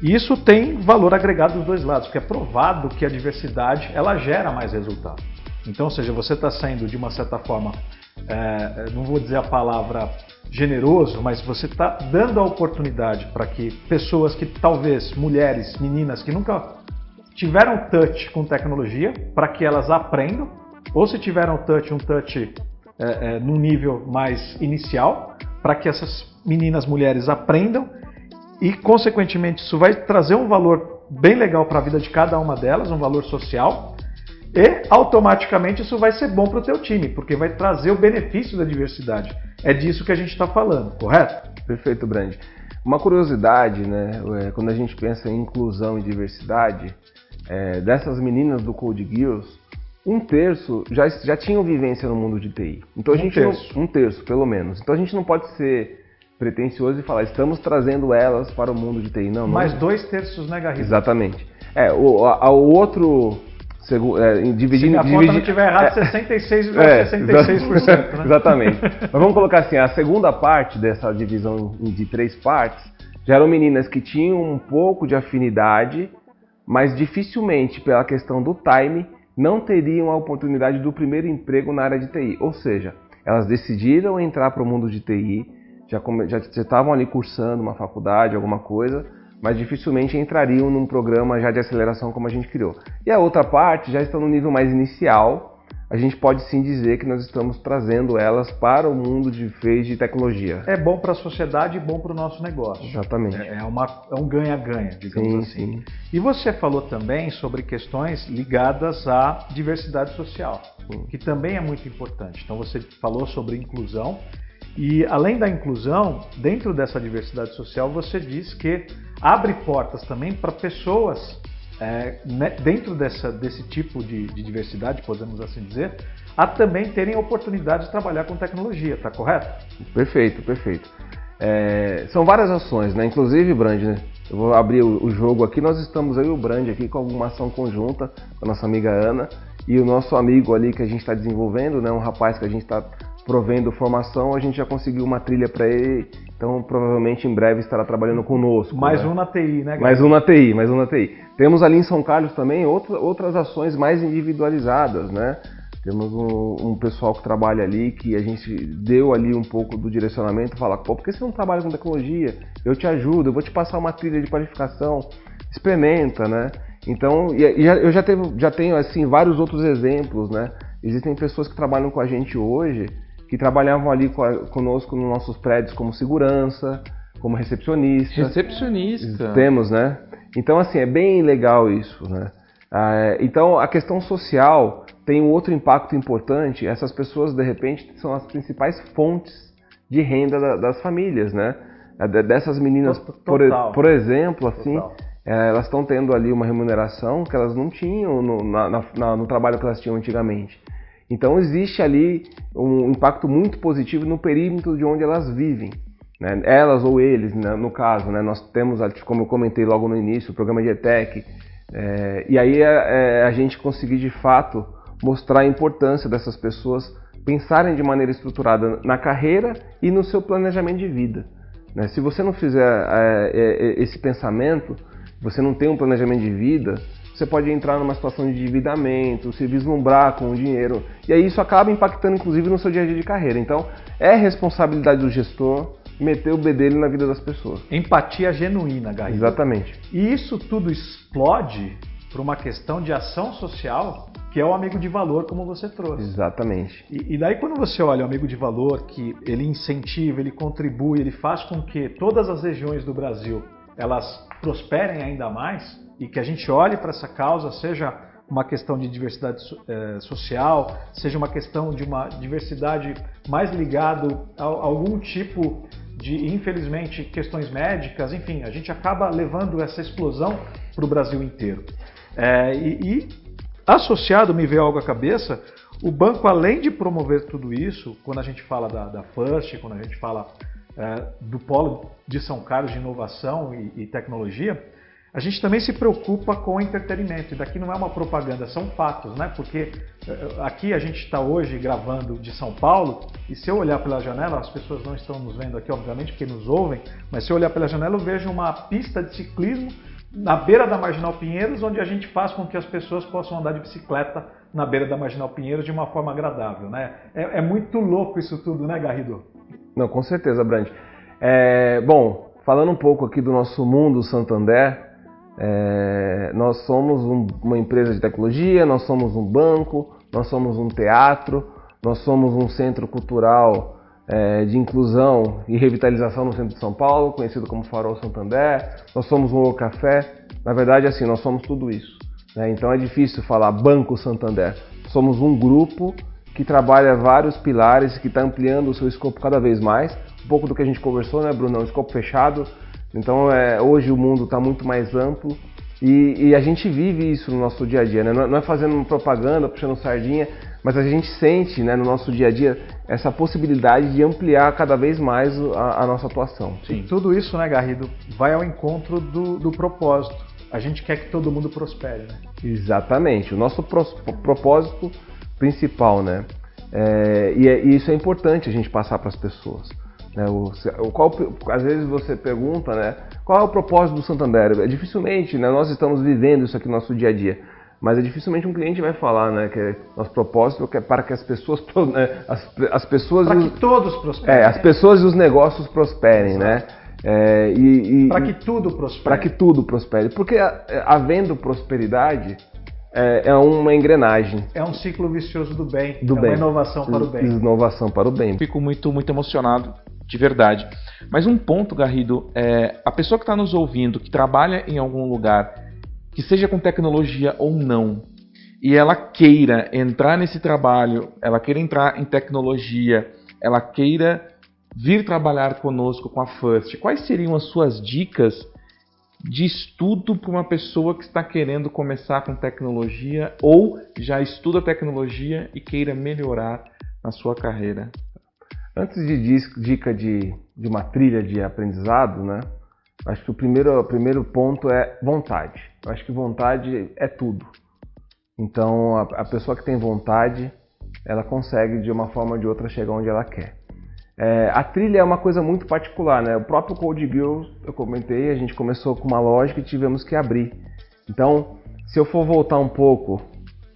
E isso tem valor agregado dos dois lados, porque é provado que a diversidade ela gera mais resultado. Então, ou seja, você está saindo de uma certa forma é, não vou dizer a palavra generoso, mas você está dando a oportunidade para que pessoas que talvez, mulheres, meninas que nunca tiveram touch com tecnologia, para que elas aprendam, ou se tiveram touch, um touch é, é, num nível mais inicial, para que essas meninas, mulheres aprendam. E, consequentemente, isso vai trazer um valor bem legal para a vida de cada uma delas, um valor social e automaticamente isso vai ser bom para o teu time, porque vai trazer o benefício da diversidade. É disso que a gente está falando, correto? Perfeito, Brand. Uma curiosidade, né? É, quando a gente pensa em inclusão e diversidade, é, dessas meninas do Code Geass, um terço já, já tinham vivência no mundo de TI. Então a Um gente terço. Não, um terço, pelo menos. Então a gente não pode ser pretencioso e falar, estamos trazendo elas para o mundo de TI. Não, não. Mais dois terços, né, Garrido? Exatamente. É, o, a- o outro. Segu- é, em Se dividindo, minha conta não estiver errada, é, 66,66%. (laughs) É, né? (laughs) Exatamente. Mas vamos colocar assim, a segunda parte dessa divisão de três partes já eram meninas que tinham um pouco de afinidade, mas dificilmente, pela questão do time, não teriam a oportunidade do primeiro emprego na área de TI. Ou seja, elas decidiram entrar para o mundo de TI, já estavam ali cursando uma faculdade, alguma coisa, mas dificilmente entrariam num programa já de aceleração como a gente criou. E a outra parte já estão no nível mais inicial, a gente pode sim dizer que nós estamos trazendo elas para o mundo de fez de tecnologia. É bom para a sociedade e bom para o nosso negócio. Exatamente. É, uma, é um ganha-ganha, digamos Sim, assim. sim. E você falou também sobre questões ligadas à diversidade social, Sim. que também é muito importante. Então você falou sobre inclusão e além da inclusão, dentro dessa diversidade social, você diz que abre portas também para pessoas é, né, dentro dessa, desse tipo de, de diversidade, podemos assim dizer, a também terem oportunidade de trabalhar com tecnologia, tá correto? Perfeito, perfeito. É, são várias ações, né? Inclusive, Brand, né? Eu vou abrir o, o jogo aqui. Nós estamos aí, o Brand, aqui com alguma ação conjunta com a nossa amiga Ana e o nosso amigo ali que a gente está desenvolvendo, né? Um rapaz que a gente está provendo formação. A gente já conseguiu uma trilha para ele, então provavelmente em breve estará trabalhando conosco. Mais né? um na TI, né? Mais um na TI, mais um na TI. Temos ali em São Carlos também outra, outras ações mais individualizadas, né? Temos um, um pessoal que trabalha ali que a gente deu ali um pouco do direcionamento, fala, pô, por que você não trabalha com tecnologia? Eu te ajudo, eu vou te passar uma trilha de qualificação, experimenta, né? Então, e, e já- eu já, teve, já tenho assim vários outros exemplos, né? Existem pessoas que trabalham com a gente hoje que trabalhavam ali conosco nos nossos prédios como segurança, como recepcionista. Recepcionista. Temos, né? Então, assim, é bem legal isso, né? Ah, então, a questão social tem um outro impacto importante. Essas pessoas, de repente, são as principais fontes de renda da- das famílias, né? De- Dessas meninas, por, por exemplo, assim, Total. eh, elas estão tendo ali uma remuneração que elas não tinham no, na- na- no trabalho que elas tinham antigamente. Então, existe ali um impacto muito positivo no perímetro de onde elas vivem né? elas ou eles, né? no caso, né? nós temos, como eu comentei logo no início, o programa de ETEC, é, e aí é, a gente conseguir de fato mostrar a importância dessas pessoas pensarem de maneira estruturada na carreira e no seu planejamento de vida. né? Se você não fizer é, esse pensamento, você não tem um planejamento de vida, você pode entrar numa situação de endividamento, se vislumbrar com o dinheiro, e aí isso acaba impactando inclusive no seu dia a dia de carreira. Então, é responsabilidade do gestor meter o B dele na vida das pessoas. Empatia genuína, Garrido. Exatamente. E isso tudo explode para uma questão de ação social, que é o amigo de valor, como você trouxe. Exatamente. E, e daí quando você olha o amigo de valor, que ele incentiva, ele contribui, ele faz com que todas as regiões do Brasil elas prosperem ainda mais e que a gente olhe para essa causa, seja uma questão de diversidade eh, social, seja uma questão de uma diversidade mais ligado a, a algum tipo de, infelizmente, questões médicas, enfim, a gente acaba levando essa explosão para o Brasil inteiro. É, e, e associado, me veio algo à cabeça, o banco, além de promover tudo isso, quando a gente fala da, da First, quando a gente fala é, do polo de São Carlos de inovação e, e tecnologia, a gente também se preocupa com entretenimento. E daqui não é uma propaganda, são fatos, né? Porque é, aqui a gente está hoje gravando de São Paulo e se eu olhar pela janela, as pessoas não estão nos vendo aqui, obviamente, porque nos ouvem, mas se eu olhar pela janela, eu vejo uma pista de ciclismo na beira da Marginal Pinheiros, onde a gente faz com que as pessoas possam andar de bicicleta na beira da Marginal Pinheiros de uma forma agradável, né? É, é muito louco isso tudo, né, Garrido? Não, com certeza, Brand. É, bom, falando um pouco aqui do nosso mundo Santander, é, nós somos um- uma empresa de tecnologia, nós somos um banco, nós somos um teatro, nós somos um centro cultural é, de inclusão e revitalização no centro de São Paulo, conhecido como Farol Santander, nós somos um café. Na verdade, assim, nós somos tudo isso. né? Então é difícil falar Banco Santander. Somos um grupo que trabalha vários pilares, que está ampliando o seu escopo cada vez mais. Um pouco do que a gente conversou, né, Bruno? É um escopo fechado, Então, é, hoje o mundo está muito mais amplo e, e, a gente vive isso no nosso dia a dia, né? não, é, é fazendo propaganda, puxando sardinha, mas a gente sente né, no nosso dia a dia essa possibilidade de ampliar cada vez mais a, a nossa atuação. Sim. E tudo isso, né, Garrido, vai ao encontro do, do propósito. A gente quer que todo mundo prospere, né? Exatamente. O nosso propósito principal, né? É, e, é, e, isso é importante a gente passar para as pessoas. Né? O, o, qual, às vezes você pergunta, né? Qual é o propósito do Santander? É, dificilmente, né? Nós estamos vivendo isso aqui no nosso dia a dia mas é dificilmente um cliente vai falar, né, que é nosso propósito é para que as pessoas, (laughs) né, as, as pessoas para que os, todos prosperem, é, as pessoas e os negócios prosperem, Exato. né? É, e, e para que tudo prospere. Para que tudo prospere, porque havendo prosperidade é, é, uma engrenagem. É um ciclo vicioso do bem. Do é bem. uma inovação para o bem. Inovação para o bem. Fico muito muito emocionado de verdade. Mas um ponto, Garrido, é a pessoa que está nos ouvindo, que trabalha em algum lugar que seja com tecnologia ou não, e ela queira entrar nesse trabalho, ela queira entrar em tecnologia, ela queira vir trabalhar conosco com a First, quais seriam as suas dicas de estudo para uma pessoa que está querendo começar com tecnologia ou já estuda tecnologia e queira melhorar na sua carreira? Antes de dica de, de uma trilha de aprendizado, né? Acho que o primeiro, o primeiro ponto é vontade. Eu acho que vontade é tudo. Então, a, a, pessoa que tem vontade, ela consegue de uma forma ou de outra chegar onde ela quer. É, a trilha é uma coisa muito particular, né? O próprio Code Girls, eu comentei, a gente começou com uma lógica e tivemos que abrir. Então, se eu for voltar um pouco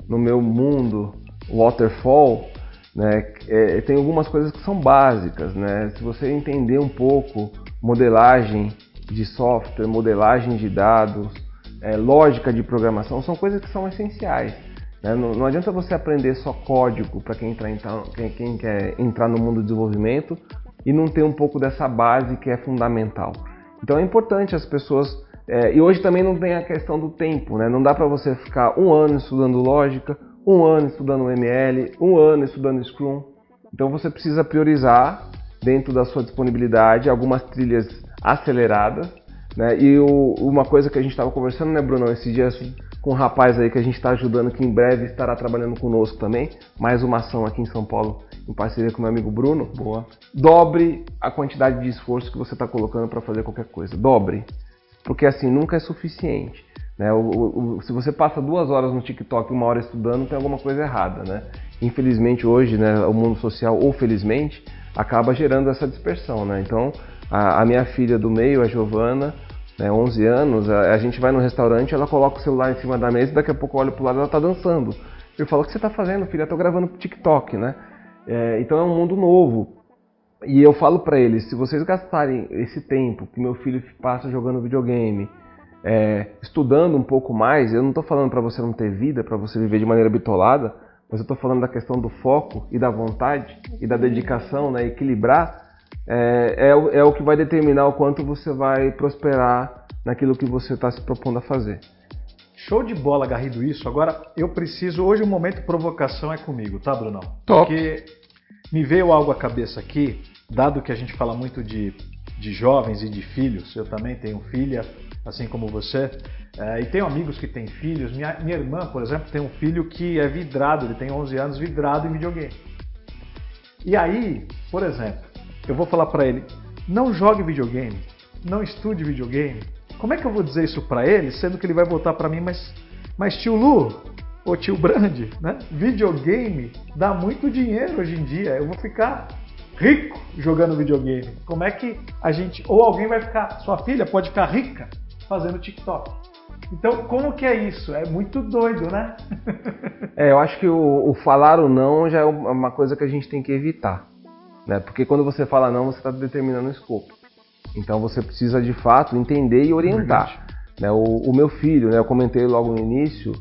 no meu mundo waterfall, né, é, tem algumas coisas que são básicas, né? Se você entender um pouco modelagem de software, modelagem de dados, é, lógica de programação, são coisas que são essenciais. Né? Não, não, adianta você aprender só código para quem, quem, quem quer entrar no mundo do desenvolvimento e não ter um pouco dessa base que é fundamental. Então é importante as pessoas. É, e hoje também não tem a questão do tempo, né? Não dá para você ficar um ano estudando lógica, um ano estudando ML, um ano estudando Scrum. Então você precisa priorizar dentro da sua disponibilidade algumas trilhas aceleradas. Né? E o, uma coisa que a gente estava conversando, né, Bruno, esses dias com um rapaz aí que a gente está ajudando, que em breve estará trabalhando conosco também, mais uma ação aqui em São Paulo, em parceria com meu amigo Bruno. Boa. Dobre a quantidade de esforço que você está colocando para fazer qualquer coisa. Dobre. Porque assim, nunca é suficiente. Né? O, o, se você passa duas horas no TikTok uma hora estudando, tem alguma coisa errada. Né? Infelizmente hoje, né, o mundo social, ou felizmente, acaba gerando essa dispersão. Né? Então, a, a minha filha do meio, a Giovana, né, 11 anos, a, a, gente vai no restaurante, ela coloca o celular em cima da mesa e daqui a pouco olha pro lado ela tá dançando. Eu falo, o que você tá fazendo, filha? Eu tô gravando pro TikTok, né? É, então é um mundo novo. E eu falo para eles, se vocês gastarem esse tempo que meu filho passa jogando videogame, é, estudando um pouco mais, eu não estou falando para você não ter vida, para você viver de maneira bitolada, mas eu estou falando da questão do foco e da vontade e da dedicação, né, equilibrar é, é, é o que vai determinar o quanto você vai prosperar naquilo que você está se propondo a fazer. Show de bola, Garrido, isso. Agora, eu preciso. Hoje o momento provocação é comigo, tá, Brunão? Top. Porque me veio algo à cabeça aqui, dado que a gente fala muito de, de jovens e de filhos. Eu também tenho filha, assim como você. É, e tenho amigos que têm filhos. Minha, minha irmã, por exemplo, tem um filho que é vidrado, ele tem 11 anos, vidrado em videogame. E aí, por exemplo, eu vou falar para ele: não jogue videogame, não estude videogame. Como é que eu vou dizer isso para ele, sendo que ele vai voltar para mim, mas, mas tio Lu, ou tio Brand, né? Videogame dá muito dinheiro hoje em dia. Eu vou ficar rico jogando videogame. Como é que a gente. Ou alguém vai ficar. Sua filha pode ficar rica fazendo TikTok. Então, como que é isso? É muito doido, né? (laughs) é, eu acho que o, o falar ou não já é uma coisa que a gente tem que evitar. Né? Porque quando você fala não, você está determinando o escopo. Então você precisa de fato entender e orientar. Né? O, o, meu filho, né, eu comentei logo no início,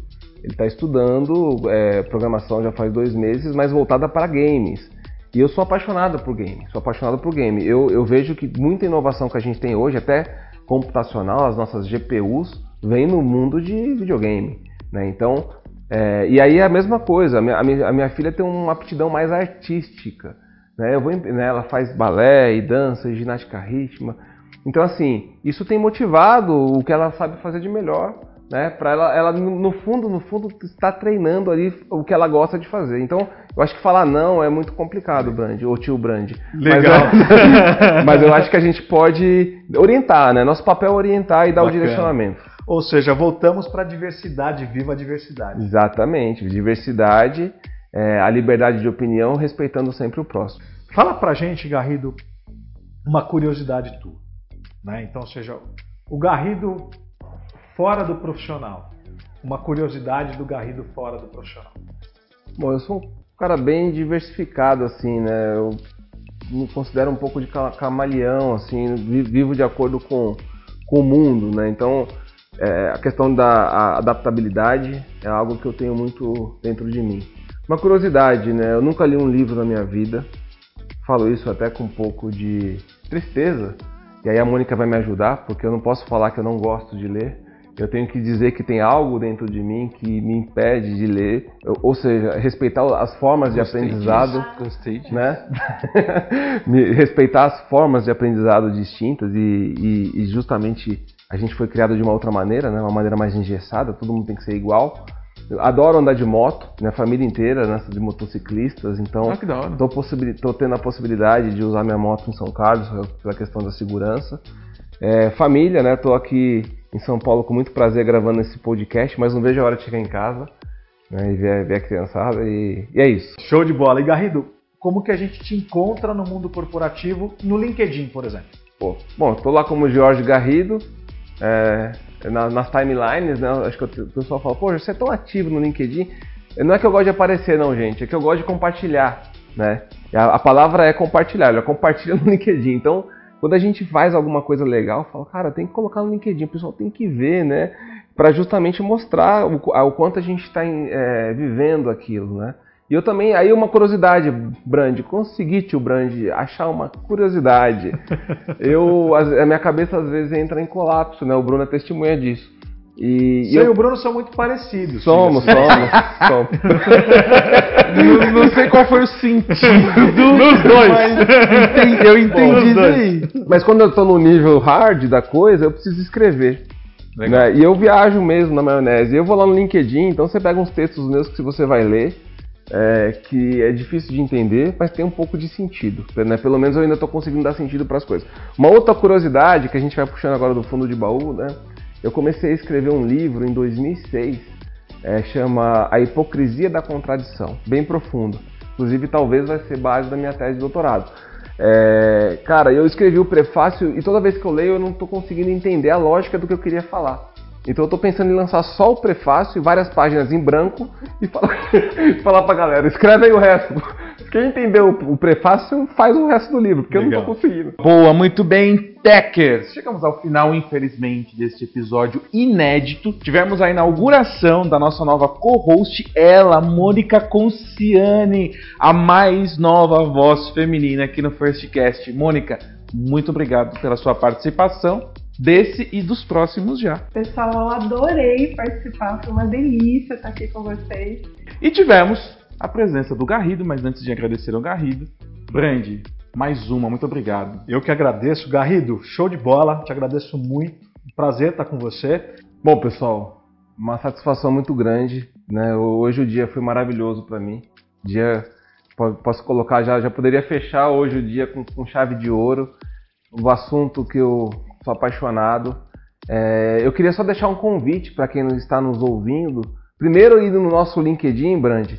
ele está estudando é, programação já faz dois meses, mas voltada para games. E eu sou apaixonado por game, sou apaixonado por game. Eu, eu vejo que muita inovação que a gente tem hoje, até computacional, as nossas GPUs, vem no mundo de videogame. Né? Então, é, e aí é a mesma coisa, a minha, a minha, filha tem uma aptidão mais artística. Né? Eu vou, né, ela faz balé e dança e ginástica rítmica. Então, assim, isso tem motivado o que ela sabe fazer de melhor, né? Para ela, ela no fundo, no fundo, está treinando ali o que ela gosta de fazer. Então, eu acho que falar não é muito complicado, Brand, ou tio Brand. Legal. Mas, (laughs) mas, eu acho que a gente pode orientar, né? Nosso papel é orientar e dar Bacana. o direcionamento. Ou seja, voltamos para a diversidade, viva a diversidade. Exatamente, diversidade, é, a liberdade de opinião, respeitando sempre o próximo. Fala pra gente, Garrido, uma curiosidade tua. Né? Então, ou seja, o Garrido fora do profissional. Uma curiosidade do Garrido fora do profissional. Bom, eu sou um cara bem diversificado, assim, né? Eu me considero um pouco de camaleão, assim, vivo de acordo com, com o mundo, né? Então, é, a questão da adaptabilidade é algo que eu tenho muito dentro de mim. Uma curiosidade, né? Eu nunca li um livro na minha vida. Falo isso até com um pouco de tristeza. E aí a Mônica vai me ajudar, porque eu não posso falar que eu não gosto de ler eu tenho que dizer que tem algo dentro de mim que me impede de ler, ou seja, respeitar as formas Gostei de aprendizado, disso. Gostei disso. né? (laughs) respeitar as formas de aprendizado distintas e, e, e, justamente a gente foi criado de uma outra maneira, né? Uma maneira mais engessada, todo mundo tem que ser igual. Eu adoro andar de moto, minha família inteira nessa de motociclistas, então estou tendo a possibilidade de usar minha moto em São Carlos pela questão da segurança. É, família, né? Tô aqui em São Paulo com muito prazer gravando esse podcast, mas não vejo a hora de chegar em casa né, e ver, ver a criançada e, e, é isso. Show de bola. E Garrido, como que a gente te encontra no mundo corporativo no LinkedIn, por exemplo? Pô, bom, estou lá como Jorge Garrido, é, na, nas timelines, né? Acho que o pessoal fala, pô, você é tão ativo no LinkedIn. Não é que eu gosto de aparecer, não, gente, é que eu gosto de compartilhar, né? A, a palavra é compartilhar, eu compartilho (laughs) no LinkedIn. Então, quando a gente faz alguma coisa legal, fala, cara, tem que colocar no LinkedIn, o pessoal tem que ver, né? Para justamente mostrar o, o, quanto a gente está é, vivendo aquilo, né? E eu também, aí uma curiosidade, Brand, consegui, tio Brand, achar uma curiosidade. (laughs) Eu, a, a minha cabeça às vezes entra em colapso, né? O Bruno é testemunha disso. E, Você eu... e o Bruno são muito parecidos. Somos, somos. somos. não, (laughs) não, sei qual foi o sentido (laughs) dos dois. Mas eu entendi isso aí. Mas quando eu estou no nível hard da coisa, eu preciso escrever. Né? E eu viajo mesmo na maionese. Eu vou lá no LinkedIn, então você pega uns textos meus que você vai ler, é, que é difícil de entender, mas tem um pouco de sentido. Né? Pelo menos eu ainda estou conseguindo dar sentido para as coisas. Uma outra curiosidade que a gente vai puxando agora do fundo de baú, né? Eu comecei a escrever um livro em 2006, é, chama A Hipocrisia da Contradição, bem profundo. Inclusive, talvez vai ser base da minha tese de doutorado. É, cara, eu escrevi o prefácio e toda vez que eu leio eu não estou conseguindo entender a lógica do que eu queria falar. Então eu estou pensando em lançar só o prefácio e várias páginas em branco e falar, (laughs) falar pra galera, escreve aí o resto. Quem entendeu o prefácio faz o resto do livro, porque Legal. eu não estou conseguindo. Boa, muito bem, Techers. Chegamos ao final, infelizmente, deste episódio inédito. Tivemos a inauguração da nossa nova co-host, ela, Mônica Conciani, a mais nova voz feminina aqui no Firstcast. Mônica, muito obrigado pela sua participação desse e dos próximos já. Pessoal, eu adorei participar, foi uma delícia estar aqui com vocês. E tivemos a presença do Garrido, mas antes de agradecer ao Garrido, Brandi, mais uma, muito obrigado. Eu que agradeço, Garrido, show de bola, te agradeço muito, prazer estar com você. Bom, pessoal, uma satisfação muito grande, né? Hoje o dia foi maravilhoso para mim. Dia posso colocar já, já poderia fechar hoje o dia com, com chave de ouro. O assunto que eu sou apaixonado. É, eu queria só deixar um convite para quem está nos ouvindo. Primeiro, ir no nosso LinkedIn, Brand.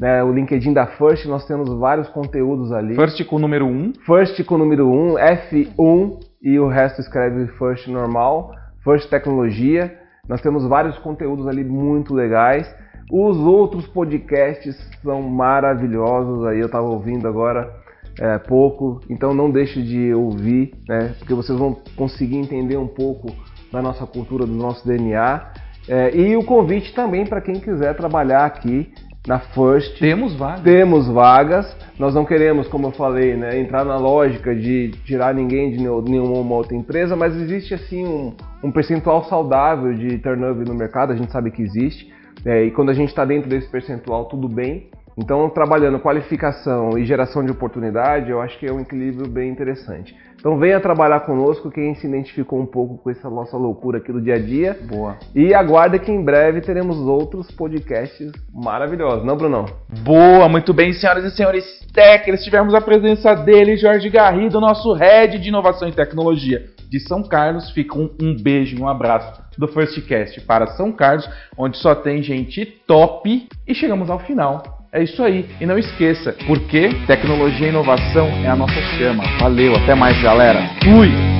Né, o LinkedIn da First, nós temos vários conteúdos ali. First com o número 1. First com o número 1, F1 e o resto escreve First normal. First Tecnologia. Nós temos vários conteúdos ali muito legais. Os outros podcasts são maravilhosos aí. Eu estava ouvindo agora é, pouco, então não deixe de ouvir, né, porque vocês vão conseguir entender um pouco da nossa cultura, do nosso DNA. É, e o convite também para quem quiser trabalhar aqui na First. Temos vagas. Temos vagas. Nós não queremos, como eu falei, né, entrar na lógica de tirar ninguém de nenhuma outra empresa, mas existe assim um, um percentual saudável de turnover no mercado, a gente sabe que existe. É, e quando a gente está dentro desse percentual, tudo bem. Então, trabalhando qualificação e geração de oportunidade, eu acho que é um equilíbrio bem interessante. Então, venha trabalhar conosco quem se identificou um pouco com essa nossa loucura aqui do dia a dia. Boa. E aguarde que em breve teremos outros podcasts maravilhosos, não, Brunão? Boa, muito bem, senhoras e senhores técnicos. Tivemos a presença dele, Jorge Garrido, nosso head de inovação e tecnologia de São Carlos. Fica um, um beijo, um abraço do Firstcast para São Carlos, onde só tem gente top. E chegamos ao final é isso aí. E não esqueça, porque tecnologia e inovação é a nossa chama. Valeu, até mais, galera. Fui!